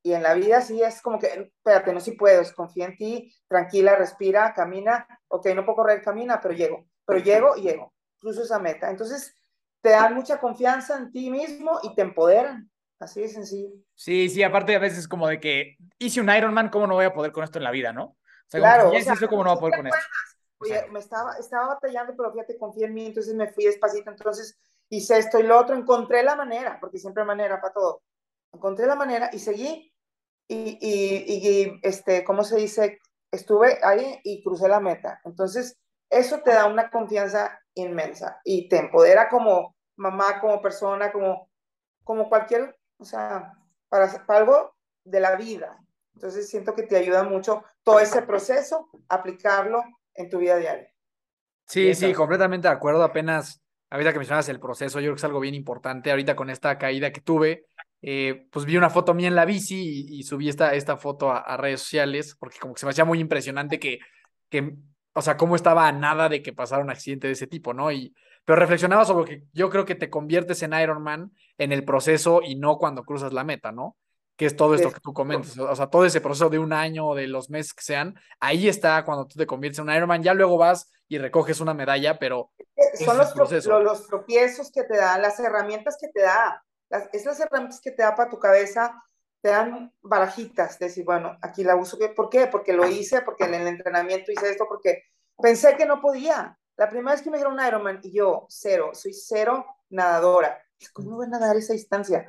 Y en la vida sí es como que, espérate, no si puedo, confía en ti, tranquila, respira, camina, ok, no puedo correr, camina, pero llego pero llego llego, cruzo esa meta. Entonces, te dan mucha confianza en ti mismo y te empoderan. Así de sencillo. Sí, sí, aparte a veces como de que hice un Ironman, ¿cómo no voy a poder con esto en la vida, no? O sea, claro, ya o ¿cómo no voy a poder con esto? Oye, me estaba, estaba batallando, pero fíjate, confía en mí, entonces me fui despacito, entonces hice esto y lo otro, encontré la manera, porque siempre hay manera para todo. Encontré la manera y seguí y, y, y este, ¿cómo se dice? Estuve ahí y crucé la meta. Entonces, eso te da una confianza inmensa y te empodera como mamá, como persona, como, como cualquier, o sea, para, algo de la vida. Entonces siento que te ayuda mucho todo ese proceso, aplicarlo en tu vida diaria. Sí, sí, completamente de acuerdo. Apenas, ahorita que mencionas el proceso, yo creo que es algo bien importante. Ahorita con esta caída que tuve, eh, pues vi una foto mía en la bici y, subí esta, esta foto a, a, redes sociales porque como que se me hacía muy impresionante que, que o sea, cómo estaba a nada de que pasara un accidente de ese tipo, ¿no? Y, pero reflexionaba sobre que yo creo que te conviertes en Iron Man en el proceso y no cuando cruzas la meta, ¿no? Que es todo esto que tú comentas, o sea, todo ese proceso de un año o de los meses que sean, ahí está cuando tú te conviertes en un Iron Man, ya luego vas y recoges una medalla, pero... Son los, los, tropiezos que te da, las herramientas que te da, las, esas herramientas que te da para tu cabeza, te dan barajitas, decir, bueno, aquí la uso, ¿por qué? Porque lo hice, porque en el entrenamiento hice esto, porque pensé que no podía. La primera vez que me dijeron Ironman, y yo, cero, soy cero nadadora. ¿Cómo voy a nadar esa distancia?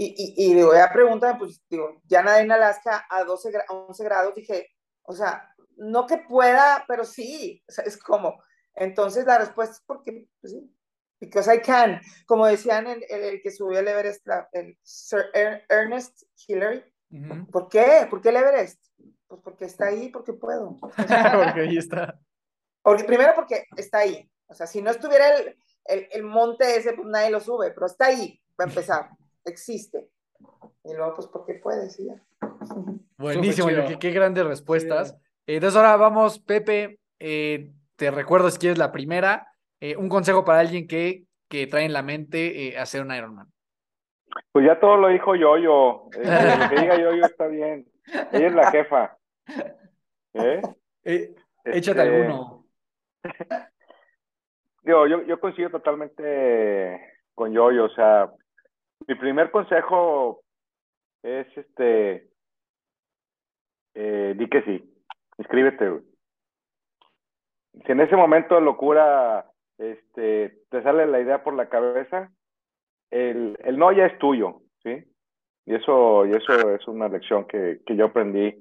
Y, y, y digo, ya pregúntame, pues digo, ya nadé en Alaska a 12, 11 grados, dije, o sea, no que pueda, pero sí, o sea, es como. Entonces la respuesta es porque, pues sí, because I can. Como decían el, el, que subió el Everest, el Sir Ernest Hillary. ¿Por qué? ¿Por qué el Everest? Pues porque está ahí, porque puedo. *laughs* porque ahí está. Porque, primero porque está ahí. O sea, si no estuviera el, el, el monte ese, pues nadie lo sube, pero está ahí, va a empezar. Existe. Y luego, pues porque puede, sí. Buenísimo, qué, qué, grandes respuestas. Entonces ahora vamos, Pepe, eh, te recuerdo si quieres la primera eh, un consejo para alguien que, que trae en la mente eh, hacer un Ironman. Pues ya todo lo dijo yo-yo. Eh, *laughs* lo que diga yo-yo está bien. Ella es la jefa. ¿Eh? échate este, alguno. *laughs* Digo, yo, yo coincido totalmente con yo-yo. O sea, mi primer consejo es este. di que sí. Inscríbete, Si en ese momento de locura este, te sale la idea por la cabeza, el, el no ya es tuyo, ¿sí? Y eso, y eso es una lección que, que yo aprendí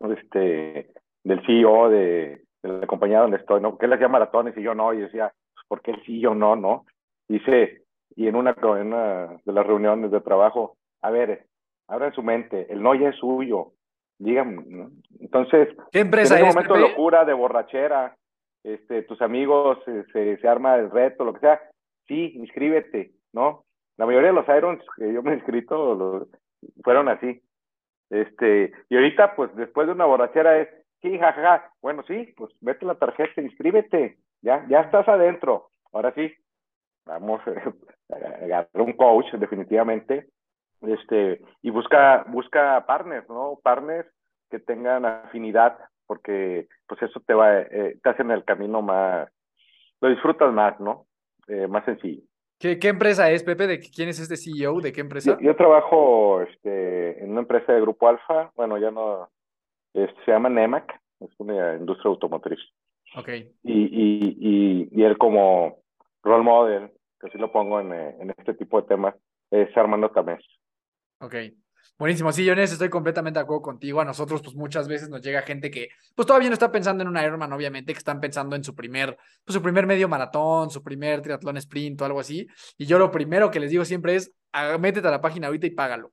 este, del CEO de, la compañía donde estoy, ¿no? Porque él hacía maratones y yo no, y decía, pues, ¿por qué él sí y yo no, no? Dice, y en una, en una de las reuniones de trabajo, a ver, abran su mente, el no ya es suyo, digan, ¿no? Entonces, ¿Qué empresa en ese es, momento de locura, de borrachera, este, tus amigos, eh, se, se arma el reto, lo que sea, sí, inscríbete, ¿no? La mayoría de los Irons que yo me he inscrito fueron así. Este, y ahorita, pues, después de una borrachera es, sí, jajaja, bueno, sí, pues, vete la tarjeta, inscríbete, ya, ya estás adentro. Ahora sí, vamos *laughs* a agarrar un coach, definitivamente, este, y busca, busca partners, ¿no? Partners que tengan afinidad, porque, pues, eso te va, eh, te hacen el camino más, lo disfrutas más, ¿no? Eh, más sencillo. ¿Qué, qué empresa es, Pepe? ¿De quién es este CEO? ¿De qué empresa? Yo, yo trabajo este, en una empresa de Grupo Alfa, bueno, ya no, este, se llama NEMAC, es una industria automotriz. Ok. Y, y, y, y él como role model, que así lo pongo en, eh, este tipo de temas, es Armando Tamés. Ok. Buenísimo. Sí, yo estoy completamente de acuerdo contigo. A nosotros, pues muchas veces nos llega gente que, pues todavía no está pensando en un Ironman, obviamente, que están pensando en su primer, pues su primer medio maratón, su primer triatlón sprint o algo así. Y yo lo primero que les digo siempre es, ah, métete a la página ahorita y págalo.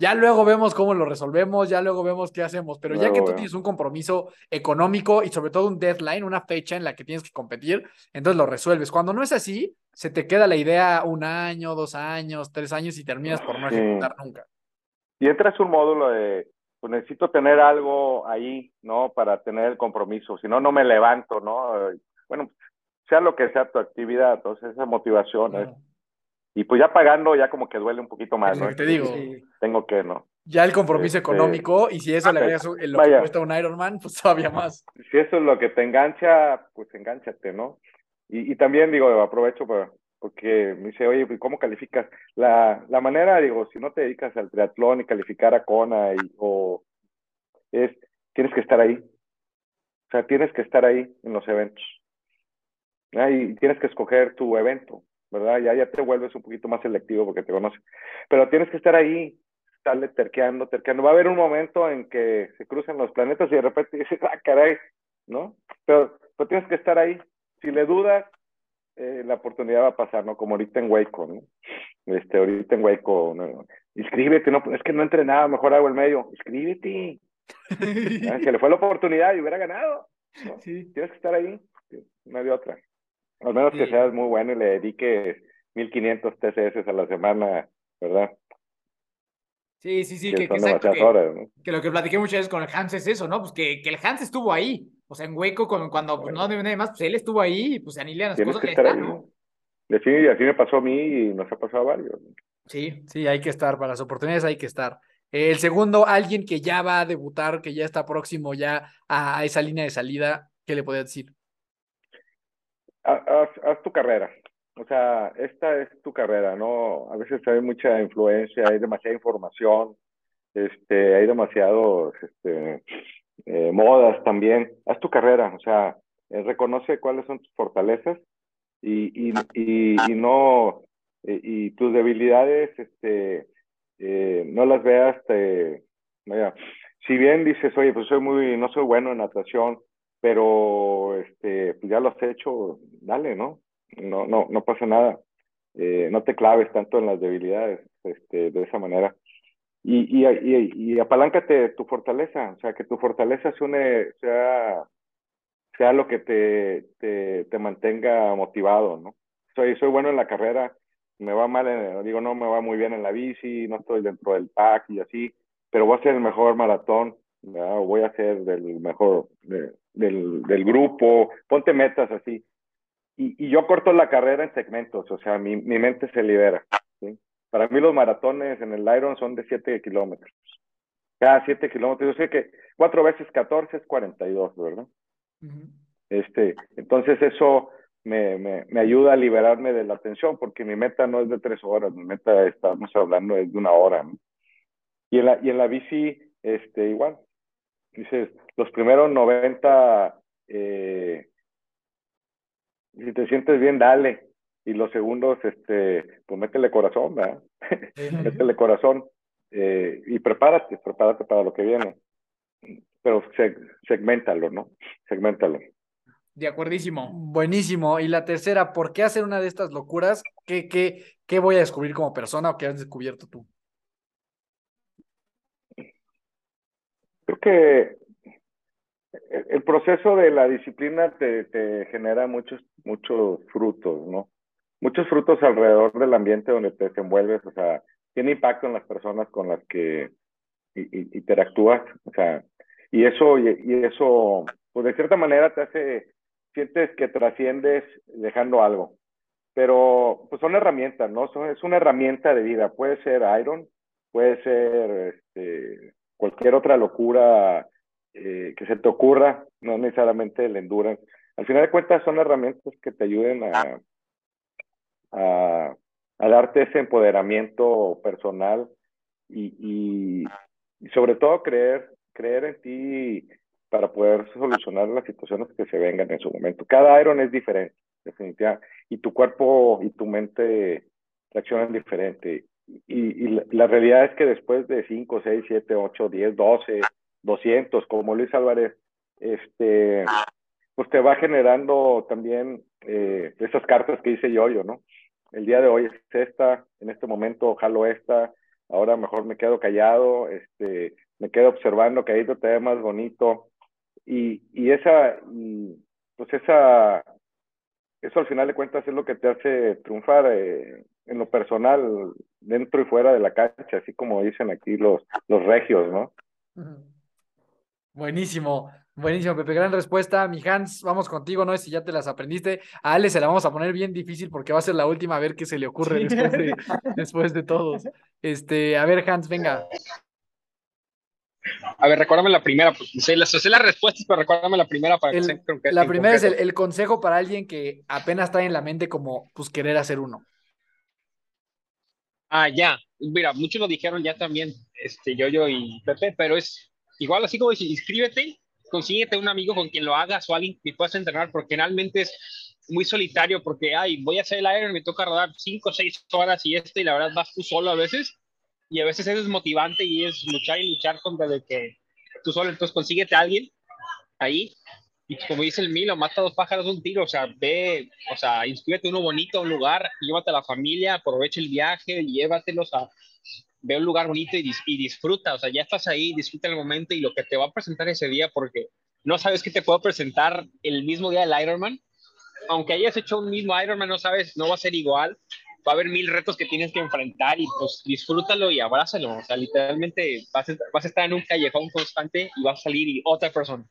Ya luego vemos cómo lo resolvemos, ya luego vemos qué hacemos, pero ya que tú tienes un compromiso económico y sobre todo un deadline, una fecha en la que tienes que competir, entonces lo resuelves. Cuando no es así, se te queda la idea un año, dos años, tres años y terminas por no Sí. ejecutar nunca. Y entras un módulo de, pues necesito tener algo ahí, ¿no? Para tener el compromiso, si no, no me levanto, ¿no? Bueno, sea lo que sea tu actividad, entonces esa motivación es, y pues ya pagando ya como que duele un poquito más, ¿no? que te digo. Sí. Tengo que, ¿no? Ya el compromiso Este, económico, y si eso le ah, agregas lo que vaya. cuesta un Ironman, pues todavía más. si eso es lo que te engancha, pues engánchate, ¿no? Y, y también digo, aprovecho para, porque me dice, oye, pues, ¿cómo calificas? La, la manera, digo, si no te dedicas al triatlón y calificar a Kona y, o es, tienes que estar ahí. O sea, tienes que estar ahí en los eventos. ¿ah? Y tienes que escoger tu evento, ¿verdad? Ya, ya te vuelves un poquito más selectivo porque te conoces. Pero tienes que estar ahí, estarle terqueando, terqueando. Va a haber un momento en que se cruzan los planetas y de repente *laughs* dices, ah, caray, ¿no? Pero, pero tienes que estar ahí. Si le dudas, eh, la oportunidad va a pasar, ¿no? Como ahorita en Waco, ¿no? Este, ahorita en Waco, ¿no? inscríbete, no, es que no entrenaba, mejor hago el medio, inscríbete. *laughs* Ah, Se le fue la oportunidad y hubiera ganado. ¿no? Sí. Tienes que estar ahí, no hay de otra. Al menos que Sí. seas muy bueno y le dediques 1500 TCS a la semana, ¿verdad? Sí, sí, sí, que que, exacto, horas, ¿no? que lo que platiqué muchas veces con el Hans es eso, ¿no? Pues que, el Hans estuvo ahí. O sea, en Hueco, cuando, cuando pues, no nadie más, pues él estuvo ahí y pues se anilan las Tienes cosas que que estar están, ahí. ¿no? Y así, me pasó a mí y nos ha pasado a varios. Sí. Sí, hay que estar, para las oportunidades hay que estar. El segundo, alguien que ya va a debutar, que ya está próximo ya a, a esa línea de salida, ¿qué le podría decir? Haz, haz- tu carrera. O sea, esta es tu carrera, ¿no? A veces hay mucha influencia, hay demasiada información, este, hay demasiados este, eh, modas también. Haz tu carrera, o sea, eh, reconoce cuáles son tus fortalezas y, y, y, no, eh, y tus debilidades, este, no las veas, te, vaya, si bien dices, oye, pues soy muy, no soy bueno en natación, pero este, pues ya lo has hecho, dale, ¿no? No, no, no pasa nada. Eh, no te claves tanto en las debilidades, este, de esa manera. Y, y, y, y apaláncate tu fortaleza, o sea, que tu fortaleza sea, une, sea, sea lo que te, te, te mantenga motivado, ¿no? Soy, soy bueno en la carrera, me va mal, en, digo, no me va muy bien en la bici, no estoy dentro del pack y así, pero voy a ser el mejor maratón, ¿verdad? O voy a ser del mejor de, del, del grupo, ponte metas así. Y, y yo corto la carrera en segmentos, o sea, mi, mi mente se libera. ¿sí? Para mí los maratones en el Iron son de 7 kilómetros. Cada 7 kilómetros, yo sé que 4 veces 14 es 42, ¿verdad? Uh -huh. Este, entonces eso me, me, me, ayuda a liberarme de la tensión, porque mi meta no es de 3 horas, mi meta, estamos hablando, es de una hora. ¿no? Y, en la, y en la bici, este, igual. Dices, los primeros 90, eh, si te sientes bien, dale. Y los segundos, este, pues métele corazón, ¿verdad? *laughs* métele corazón. Eh, y prepárate, prepárate para lo que viene. Pero seg segmentalo, ¿no? Segmentalo. De acuerdísimo. Buenísimo. Y la tercera, ¿por qué hacer una de estas locuras? ¿Qué, qué, qué voy a descubrir como persona o qué has descubierto tú? Creo que el proceso de la disciplina te, te, genera muchos, muchos frutos, ¿no? Muchos frutos alrededor del ambiente donde te desenvuelves, o sea, tiene impacto en las personas con las que interactúas, o sea, y eso, y, eso, pues de cierta manera te hace, sientes que trasciendes dejando algo. Pero, pues son herramientas, ¿no? Son, es una herramienta de vida. Puede ser Iron, puede ser este, cualquier otra locura eh, que se te ocurra, no necesariamente el endurance. Al final de cuentas son herramientas que te ayuden a, a, a darte ese empoderamiento personal y, y, sobre todo creer, creer en ti para poder solucionar las situaciones que se vengan en su momento. Cada Iron es diferente, definitivamente, y tu cuerpo y tu mente reaccionan diferente. Y, y la, realidad es que después de 5, 6, 7, 8, 10, 12, 200, como Luis Álvarez, este, pues te va generando también eh, esas cartas que dice yo, yo, ¿no? El día de hoy es esta, en este momento jalo esta, ahora mejor me quedo callado, este, me quedo observando que ahí te ve más bonito. Y, y esa, pues esa, eso al final de cuentas es lo que te hace triunfar eh, en lo personal, dentro y fuera de la cancha, así como dicen aquí los, los regios, ¿no? Buenísimo, buenísimo, Pepe. Gran respuesta. Mi Hans, vamos contigo, no sé si ya te las aprendiste. A Ale se la vamos a poner bien difícil porque va a ser la última a ver qué se le ocurre después, de, *laughs* después de todos. Este, a ver, Hans, venga. A ver, recuérdame la primera, pues, sé, las, sé las respuestas, pero recuérdame la primera para el, que se, La primera es el, el, consejo para alguien que apenas trae en la mente como, pues, querer hacer uno. Ah, ya. Mira, muchos lo dijeron ya también, este, yo, yo y Pepe, pero es igual así como dice, inscríbete, consíguete un amigo con quien lo hagas o alguien que puedas entrenar, porque generalmente es muy solitario, porque, ay, voy a hacer el Iron, me toca rodar 5 o 6 horas y este, y la verdad vas tú solo a veces, y a veces es desmotivante y es luchar y luchar contra de que tú solo, entonces consíguete a alguien ahí, y como dice el Milo, mata dos pájaros un tiro, o sea, ve, o sea, inscríbete uno bonito a un lugar, llévate a la familia, aprovecha el viaje, llévatelos a, ve un lugar bonito y, y, disfruta, o sea, ya estás ahí, disfruta el momento y lo que te va a presentar ese día, porque no sabes qué te puedo presentar el mismo día del Ironman, aunque hayas hecho un mismo Ironman, no sabes, no va a ser igual, va a haber mil retos que tienes que enfrentar y pues disfrútalo y abrázalo, o sea, literalmente vas a, vas a estar en un callejón constante y vas a salir y otra persona.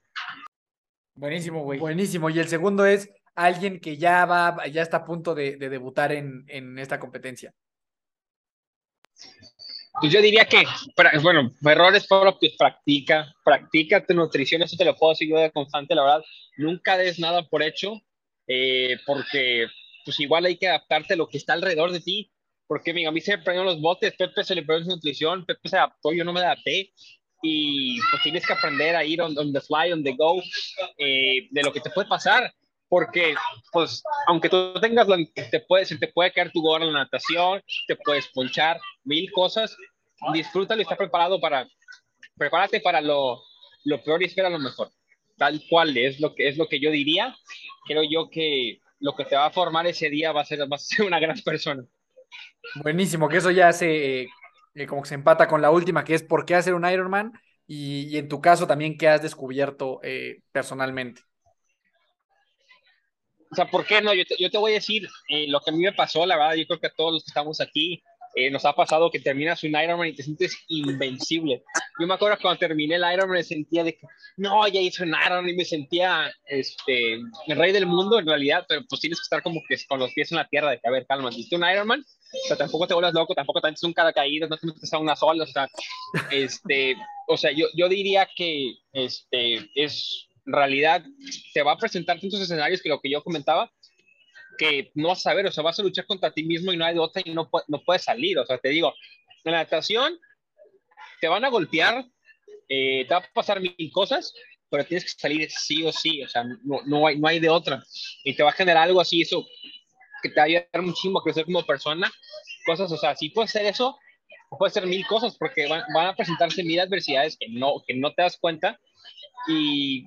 Buenísimo, güey. Buenísimo. Y el segundo es alguien que ya va, ya está a punto de, de debutar en, en esta competencia. Pues yo diría que, bueno, errores propios, practica, practica tu nutrición, eso te lo puedo decir yo de constante, la verdad, nunca des nada por hecho, eh, porque pues igual hay que adaptarte a lo que está alrededor de ti, porque a mí se me prendieron los botes, Pepe se le perdió su nutrición, Pepe se adaptó, yo no me adapté, y pues tienes que aprender a ir on, on the fly, on the go, eh, de lo que te puede pasar, porque pues aunque tú tengas la, te puede, se te puede caer tu gorra en la natación, te puedes ponchar, mil cosas, disfrútalo y está preparado para, prepárate para lo, lo peor y espera lo mejor, tal cual es lo que es lo que yo diría, creo yo que lo que te va a formar ese día va a ser, va a ser una gran persona. Buenísimo, que eso ya se, eh, como que se empata con la última, que es por qué hacer un Ironman y, y en tu caso también qué has descubierto eh, personalmente. O sea, ¿por qué no? Yo te, yo te voy a decir eh, lo que a mí me pasó, la verdad, yo creo que a todos los que estamos aquí eh, nos ha pasado que terminas un Ironman y te sientes invencible. Yo me acuerdo cuando terminé el Ironman me sentía de que, no, ya hice un Ironman y me sentía este, el rey del mundo en realidad, pero pues tienes que estar como que con los pies en la tierra, de que, a ver, calma, hiciste un Ironman, o sea, tampoco te vuelvas loco, tampoco te un cada caída, no te metes a una sola, o sea, este, o sea, yo, yo diría que este, es realidad te va a presentar tantos escenarios que lo que yo comentaba, que no vas a saber, o sea, vas a luchar contra ti mismo y no hay de otra y no, no puedes salir, o sea, te digo, en la natación te van a golpear, eh, te va a pasar mil cosas, pero tienes que salir sí o sí, o sea, no, no, hay, no hay de otra, y te va a generar algo así, eso, que te va a ayudar muchísimo a crecer como persona, cosas, o sea, si puedes hacer eso, puede ser mil cosas, porque van, van, a presentarse mil adversidades que no, que no te das cuenta, y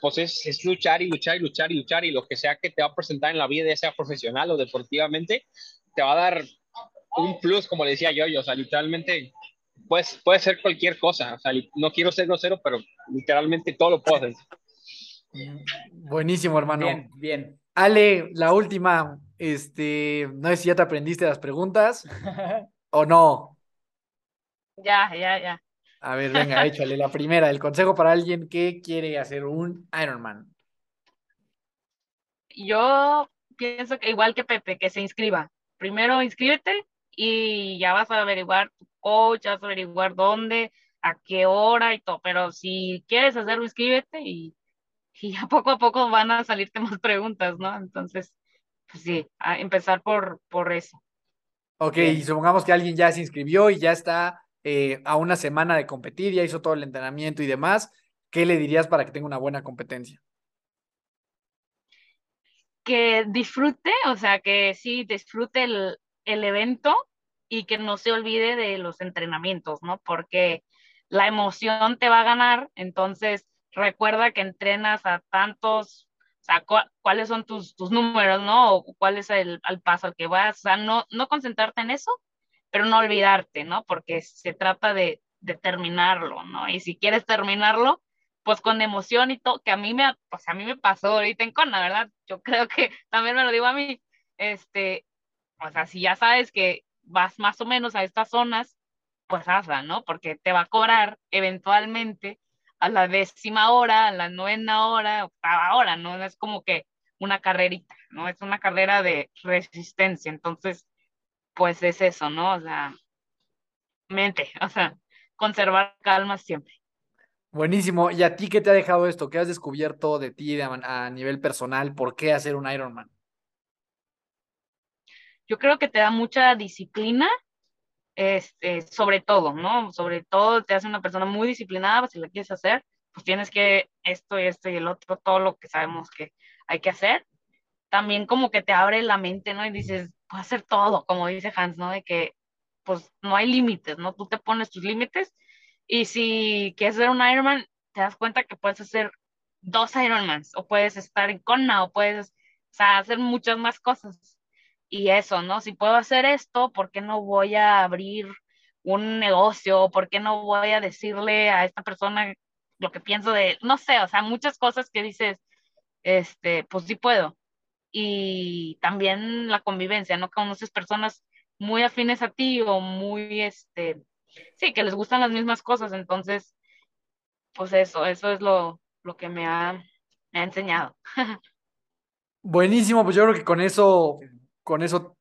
pues es, es, luchar y luchar y luchar y luchar y lo que sea que te va a presentar en la vida, ya sea profesional o deportivamente, te va a dar un plus, como le decía yo, yo o sea, literalmente pues, puede ser cualquier cosa, o sea, no quiero ser grosero, pero literalmente todo lo puedo hacer. Buenísimo, hermano. Bien, bien. Ale, la última, este, no sé si ya te aprendiste las preguntas *laughs* o no. Ya, ya, ya. A ver, venga, échale la primera. El consejo para alguien que quiere hacer un Ironman. Yo pienso que igual que Pepe, que se inscriba. Primero inscríbete y ya vas a averiguar tu coach, vas a averiguar dónde, a qué hora y todo. Pero si quieres hacerlo, inscríbete y, y ya poco a poco van a salirte más preguntas, ¿no? Entonces, pues sí, a empezar por, por eso. Ok, y supongamos que alguien ya se inscribió y ya está eh, a una semana de competir, ya hizo todo el entrenamiento y demás, ¿qué le dirías para que tenga una buena competencia? Que disfrute, o sea, que sí, disfrute el, el evento y que no se olvide de los entrenamientos, ¿no? Porque la emoción te va a ganar, entonces recuerda que entrenas a tantos, o sea, cuáles son tus, tus números, ¿no? O cuál es el, paso al que vas, o sea, no, no concentrarte en eso, pero no olvidarte, ¿no? Porque se trata de, de terminarlo, ¿no? Y si quieres terminarlo, pues con emoción y todo, que a mí me, pues a mí me pasó ahorita en Cona, ¿verdad? Yo creo que *laughs* también me lo digo a mí, este, o sea, si ya sabes que vas más o menos a estas zonas, pues hazla, ¿no? Porque te va a cobrar eventualmente a la décima hora, a la novena hora, octava hora, ¿no? Es como que una carrerita, ¿no? Es una carrera de resistencia, entonces pues es eso, ¿no? O sea, mente, *laughs* o sea, conservar calma siempre. Buenísimo. ¿Y a ti qué te ha dejado esto? ¿Qué has descubierto de ti a nivel personal? ¿Por qué hacer un Ironman? Yo creo que te da mucha disciplina, este, sobre todo, ¿no? Sobre todo te hace una persona muy disciplinada, pues, si la quieres hacer, pues tienes que esto y esto y el otro, todo lo que sabemos que hay que hacer. También como que te abre la mente, ¿no? Y dices, hacer todo, como dice Hans, ¿no? De que pues no hay límites, ¿no? Tú te pones tus límites y si quieres ser un Ironman, te das cuenta que puedes hacer dos Ironmans o puedes estar en Kona o puedes, o sea, hacer muchas más cosas. Y eso, ¿no? Si puedo hacer esto, ¿por qué no voy a abrir un negocio? ¿Por qué no voy a decirle a esta persona lo que pienso de, no sé, o sea, muchas cosas que dices, este, pues sí puedo y también la convivencia, ¿no? Conoces personas muy afines a ti o muy, este, sí, que les gustan las mismas cosas, entonces, pues eso, eso es lo, lo que me ha, me ha enseñado. *laughs* Buenísimo, pues yo creo que con eso, con eso,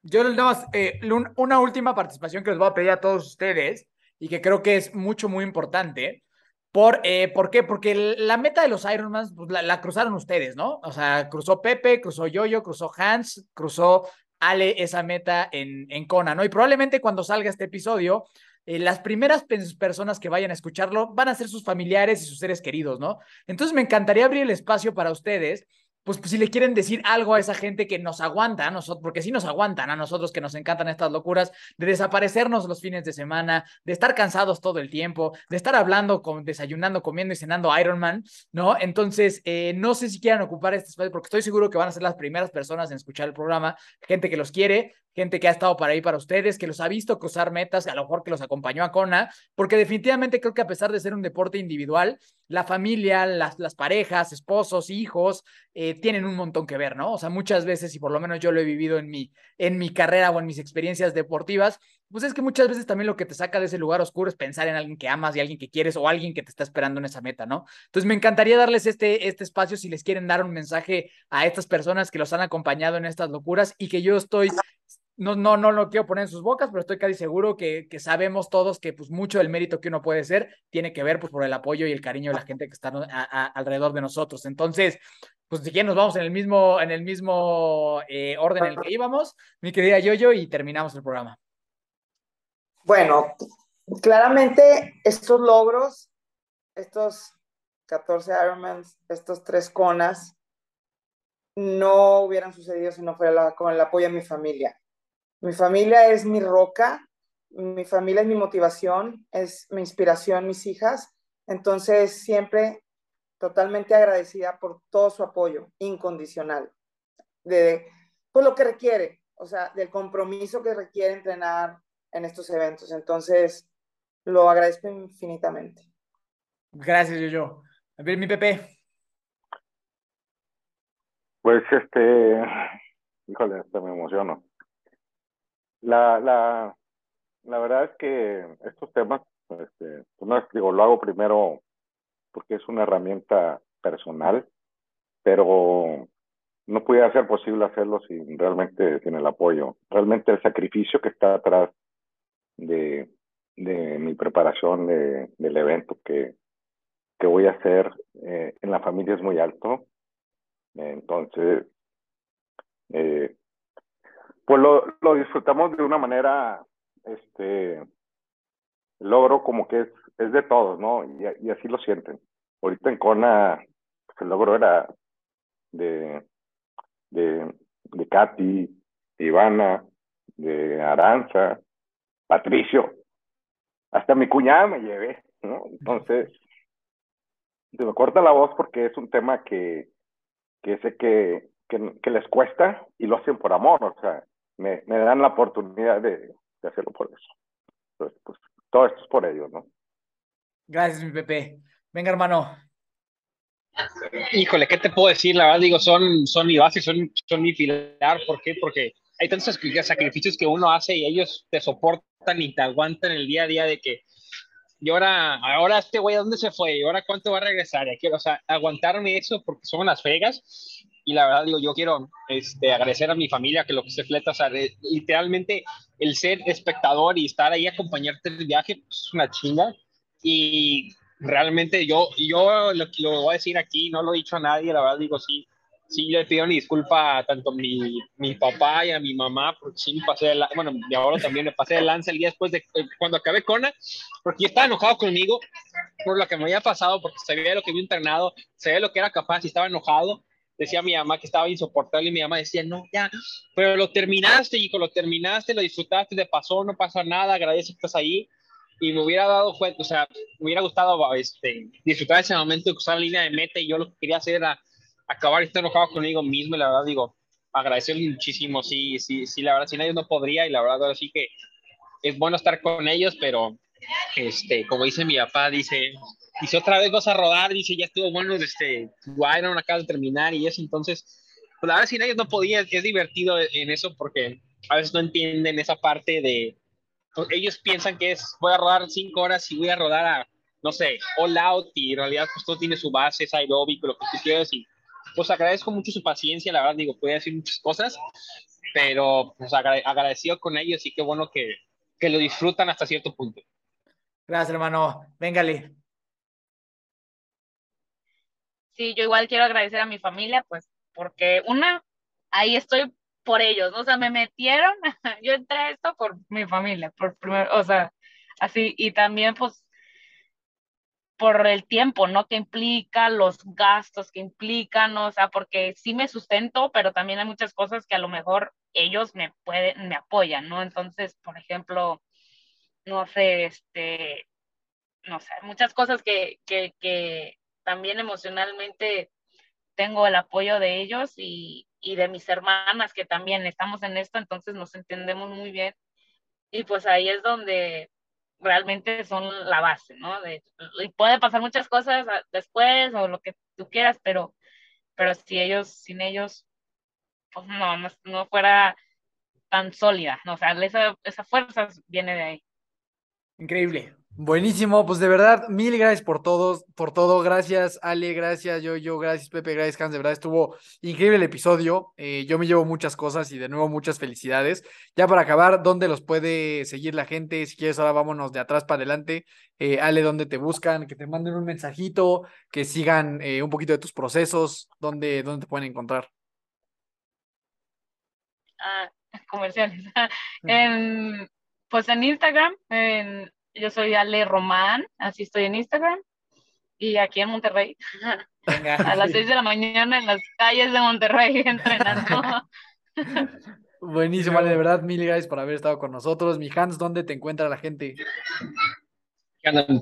yo nada más, eh, una última participación que les voy a pedir a todos ustedes y que creo que es mucho, muy importante por, eh, ¿Por qué? Porque la meta de los Ironmans pues, la, cruzaron ustedes, ¿no? O sea, cruzó Pepe, cruzó Yoyo, cruzó Hans, cruzó Ale esa meta en, en Kona, ¿no? Y probablemente cuando salga este episodio, eh, las primeras personas que vayan a escucharlo van a ser sus familiares y sus seres queridos, ¿no? Entonces me encantaría abrir el espacio para ustedes pues, pues, si le quieren decir algo a esa gente que nos aguanta a nosotros, porque sí nos aguantan a nosotros que nos encantan estas locuras, de desaparecernos los fines de semana, de estar cansados todo el tiempo, de estar hablando, con, desayunando, comiendo y cenando Iron Man, ¿no? Entonces, eh, no sé si quieran ocupar este espacio, porque estoy seguro que van a ser las primeras personas en escuchar el programa, gente que los quiere, gente que ha estado para ahí para ustedes, que los ha visto cruzar metas, a lo mejor que los acompañó a Kona, porque definitivamente creo que a pesar de ser un deporte individual, la familia, las, las parejas, esposos, hijos, eh, tienen un montón que ver, ¿no? O sea, muchas veces, y por lo menos yo lo he vivido en mi, en mi carrera o en mis experiencias deportivas, pues es que muchas veces también lo que te saca de ese lugar oscuro es pensar en alguien que amas y alguien que quieres o alguien que te está esperando en esa meta, ¿no? Entonces me encantaría darles este, este espacio si les quieren dar un mensaje a estas personas que los han acompañado en estas locuras y que yo estoy no, no, no lo quiero poner en sus bocas, pero estoy casi seguro que, que, sabemos todos que pues mucho del mérito que uno puede ser tiene que ver pues por el apoyo y el cariño de la gente que está alrededor de nosotros. Entonces, pues si quieren nos vamos en el mismo, en el mismo eh, orden en el que íbamos, mi querida Yoyo, y terminamos el programa. Bueno, claramente estos logros, estos 14 Ironmans, estos tres conas, no hubieran sucedido si no fuera con el apoyo de mi familia. Mi familia es mi roca, mi familia es mi motivación, es mi inspiración, mis hijas. Entonces siempre totalmente agradecida por todo su apoyo incondicional, de por lo que requiere, o sea, del compromiso que requiere entrenar en estos eventos. Entonces, lo agradezco infinitamente. Gracias, yo. A ver, mi Pepe. Pues este, híjole, hasta me emociono. La, la, la verdad es que estos temas, este, pues no digo, lo hago primero porque es una herramienta personal, pero no pudiera ser posible hacerlo sin realmente sin el apoyo. Realmente el sacrificio que está atrás de, de mi preparación de, del evento que, que voy a hacer eh, en la familia es muy alto. Entonces, eh, pues lo, lo disfrutamos de una manera, este, logro como que es, es de todos, ¿no? Y, así lo sienten. Ahorita en Kona, pues el logro era de, de, de Katy, Ivana, de Aranza, Patricio, hasta mi cuñada me llevé, ¿no? Entonces, se me corta la voz porque es un tema que, que sé que, que les cuesta y lo hacen por amor, o sea, me, me dan la oportunidad de, de hacerlo por eso. Entonces, pues, todo esto es por ellos, ¿no? Gracias, mi Pepe. Venga, hermano. Híjole, ¿qué te puedo decir? La verdad, digo, son, son mi base, son, son mi pilar. ¿Por qué? Porque hay tantos sacrificios que uno hace y ellos te soportan y te aguantan el día a día de que, y ahora, ahora este güey, ¿a dónde se fue? ¿Y ahora cuánto va a regresar? Y quiero, o sea, aguantarme eso porque son las fregas. Y la verdad, digo, yo quiero este, agradecer a mi familia que lo que se fleta, o sea, literalmente el ser espectador y estar ahí acompañarte el viaje pues, es una chinga. Y realmente yo, yo lo, lo voy a decir aquí, no lo he dicho a nadie, la verdad, digo, sí, sí le pido disculpa a tanto mi, mi papá y a mi mamá, porque sí me pasé de la, bueno, mi abuelo también me pasé de lanza el día después de cuando acabé Kona, porque estaba enojado conmigo por lo que me había pasado, porque sabía lo que había internado, sabía lo que era capaz y estaba enojado. Decía mi mamá que estaba insoportable y mi mamá decía, no, ya, pero lo terminaste, hijo, lo terminaste, lo disfrutaste, te pasó, no pasa nada, agradece que estás ahí y me hubiera dado cuenta, o sea, me hubiera gustado este, disfrutar ese momento, cruzar la línea de meta y yo lo que quería hacer era acabar y estar enojado conmigo mismo y la verdad digo, agradecerles muchísimo, sí, sí, sí, la verdad, sin ellos no podría y la verdad ahora sí que es bueno estar con ellos, pero este, como dice mi papá, dice, dice otra vez vas a rodar, dice ya estuvo bueno, este, Iron acaba de terminar y eso, entonces, pues la verdad sin ellos no podía, es divertido en eso porque a veces no entienden esa parte de, ellos piensan que es, voy a rodar cinco horas y voy a rodar a, no sé, all out y en realidad pues todo tiene su base, es aeróbico, lo que tú quieras y pues agradezco mucho su paciencia, la verdad digo, puede decir muchas cosas, pero pues agra agradecido con ellos y qué bueno que, que lo disfrutan hasta cierto punto. Gracias, hermano. Véngale. Sí, yo igual quiero agradecer a mi familia, pues, porque una, ahí estoy por ellos, ¿no? O sea, me metieron, *laughs* yo entré a esto por mi familia, por primero, o sea, así, y también, pues, por el tiempo, ¿no? Que implica, los gastos que implican, ¿no? o sea, porque sí me sustento, pero también hay muchas cosas que a lo mejor ellos me pueden, me apoyan, ¿no? Entonces, por ejemplo, no sé, este, no sé, muchas cosas que, que, que también emocionalmente tengo el apoyo de ellos y, y de mis hermanas que también estamos en esto, entonces nos entendemos muy bien. Y pues ahí es donde realmente son la base, ¿no? De, y puede pasar muchas cosas después o lo que tú quieras, pero, pero si ellos, sin ellos, pues no, no, no fuera tan sólida, ¿no? O sea, esa, esa fuerza viene de ahí. Increíble. Buenísimo, pues de verdad, mil gracias por todos, por todo. Gracias, Ale, gracias, yo, yo, gracias, Pepe, gracias, Hans. De verdad estuvo increíble el episodio. Eh, yo me llevo muchas cosas y de nuevo muchas felicidades. Ya para acabar, ¿dónde los puede seguir la gente? Si quieres, ahora vámonos de atrás para adelante. Eh, Ale, ¿dónde te buscan? Que te manden un mensajito, que sigan eh, un poquito de tus procesos. ¿Dónde, dónde te pueden encontrar? Ah, *laughs* comerciales. *laughs* en, pues en Instagram, en yo soy Ale Román, así estoy en Instagram. Y aquí en Monterrey, Venga. a las 6 de la mañana en las calles de Monterrey *laughs* entrenando. Buenísimo, Ale, de verdad, mil gracias por haber estado con nosotros. Mi Hans, ¿dónde te encuentra la gente?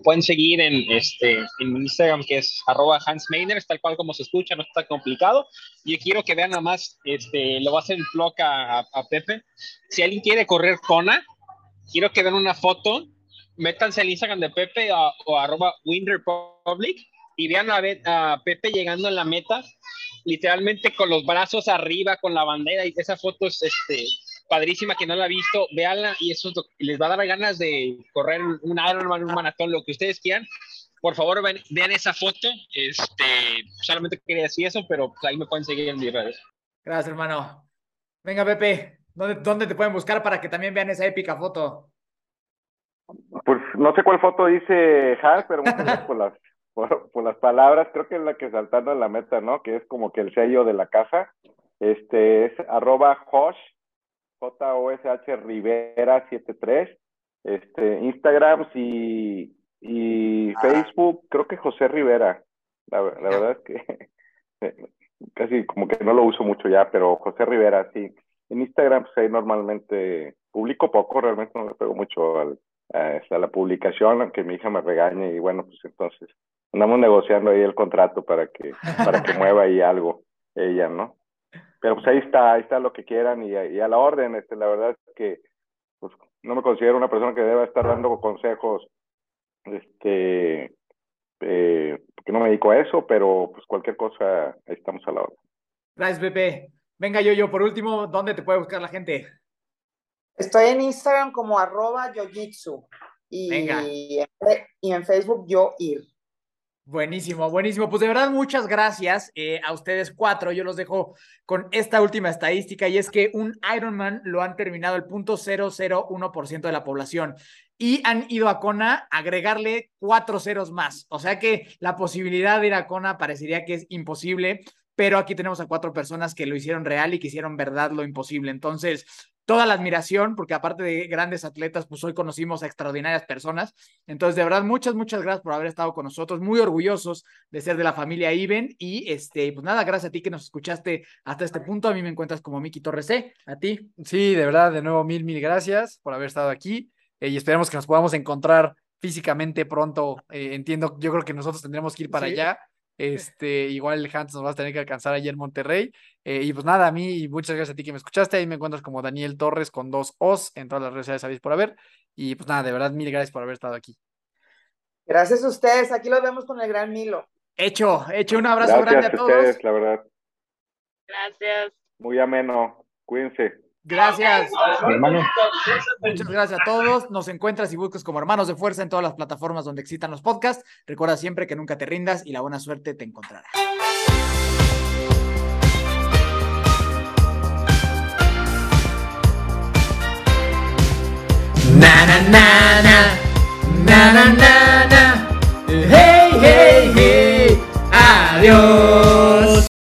pueden seguir en, este, en Instagram, que es arroba Hans tal cual como se escucha, no está complicado. Y quiero que vean nada más, este, lo va a hacer el vlog a, Pepe. Si alguien quiere correr Kona, quiero que vean una foto, métanse al Instagram de Pepe o, o arroba Republic y vean a, a Pepe llegando en la meta, literalmente con los brazos arriba, con la bandera, y esa foto es este, padrísima que no la ha visto, véanla y eso les va a dar ganas de correr un Ironman, un maratón, lo que ustedes quieran. Por favor, vean, esa foto. Este, solamente quería decir eso, pero pues, ahí me pueden seguir en mis redes. Gracias, hermano. Venga, Pepe, ¿dónde, ¿dónde te pueden buscar para que también vean esa épica foto? No sé cuál foto dice Hans, pero muchas gracias por las, por, las palabras. Creo que es la que saltando en la meta, ¿no? Que es como que el sello de la casa. Este es arroba Josh J-O-S-H Rivera 73, este, Instagram y, y. Facebook, creo que José Rivera. La, verdad es que *laughs* casi como que no lo uso mucho ya, pero José Rivera, sí. En Instagram, pues ahí normalmente publico poco, realmente no le pego mucho al, a, la publicación, aunque mi hija me regañe y bueno, pues entonces andamos negociando ahí el contrato para que, para que mueva ahí algo ella, ¿no? pero pues ahí está, ahí está lo que quieran y, a la orden, este, la verdad es que pues, no me considero una persona que deba estar dando consejos, este, eh, porque no me dedico a eso, pero pues cualquier cosa, ahí estamos a la orden. Gracias, Pepe. Venga, yo, yo, por último, ¿dónde te puede buscar la gente? Estoy en Instagram como arroba yojitsu y, y en Facebook yo ir. Buenísimo, buenísimo. Pues de verdad, muchas gracias eh, a ustedes cuatro. Yo los dejo con esta última estadística y es que un Ironman lo han terminado el punto 001% de la población y han ido a Kona a agregarle cuatro ceros más. O sea que la posibilidad de ir a Kona parecería que es imposible, pero aquí tenemos a cuatro personas que lo hicieron real y que hicieron verdad lo imposible. Entonces, toda la admiración, porque aparte de grandes atletas, pues hoy conocimos a extraordinarias personas. Entonces, de verdad, muchas, muchas gracias por haber estado con nosotros, muy orgullosos de ser de la familia Iben. Y este, pues nada, gracias a ti que nos escuchaste hasta este punto. A mí me encuentras como Miki Torres C. A ti. Sí, de verdad, de nuevo, mil, mil gracias por haber estado aquí. Eh, y esperemos que nos podamos encontrar físicamente pronto. Eh, entiendo, yo creo que nosotros tendremos que ir para allá. *laughs* Este, igual el Hans nos va a tener que alcanzar allí en Monterrey. Eh, y pues nada, a mí, y muchas gracias a ti que me escuchaste. Ahí me encuentras como Daniel Torres con dos O's en todas las redes sociales, sabéis por haber. Y pues nada, de verdad, mil gracias por haber estado aquí. Gracias a ustedes. Aquí los vemos con el gran Milo. Hecho, hecho. Un abrazo grande a todos. Ustedes, la verdad. Gracias. Muy ameno. Cuídense. Gracias. Hermano. Muchas gracias a todos. Nos encuentras y buscas como Hermanos de Fuerza en todas las plataformas donde existan los podcasts. Recuerda siempre que nunca te rindas y la buena suerte te encontrará. Na na na na na na na, na. hey hey hey adiós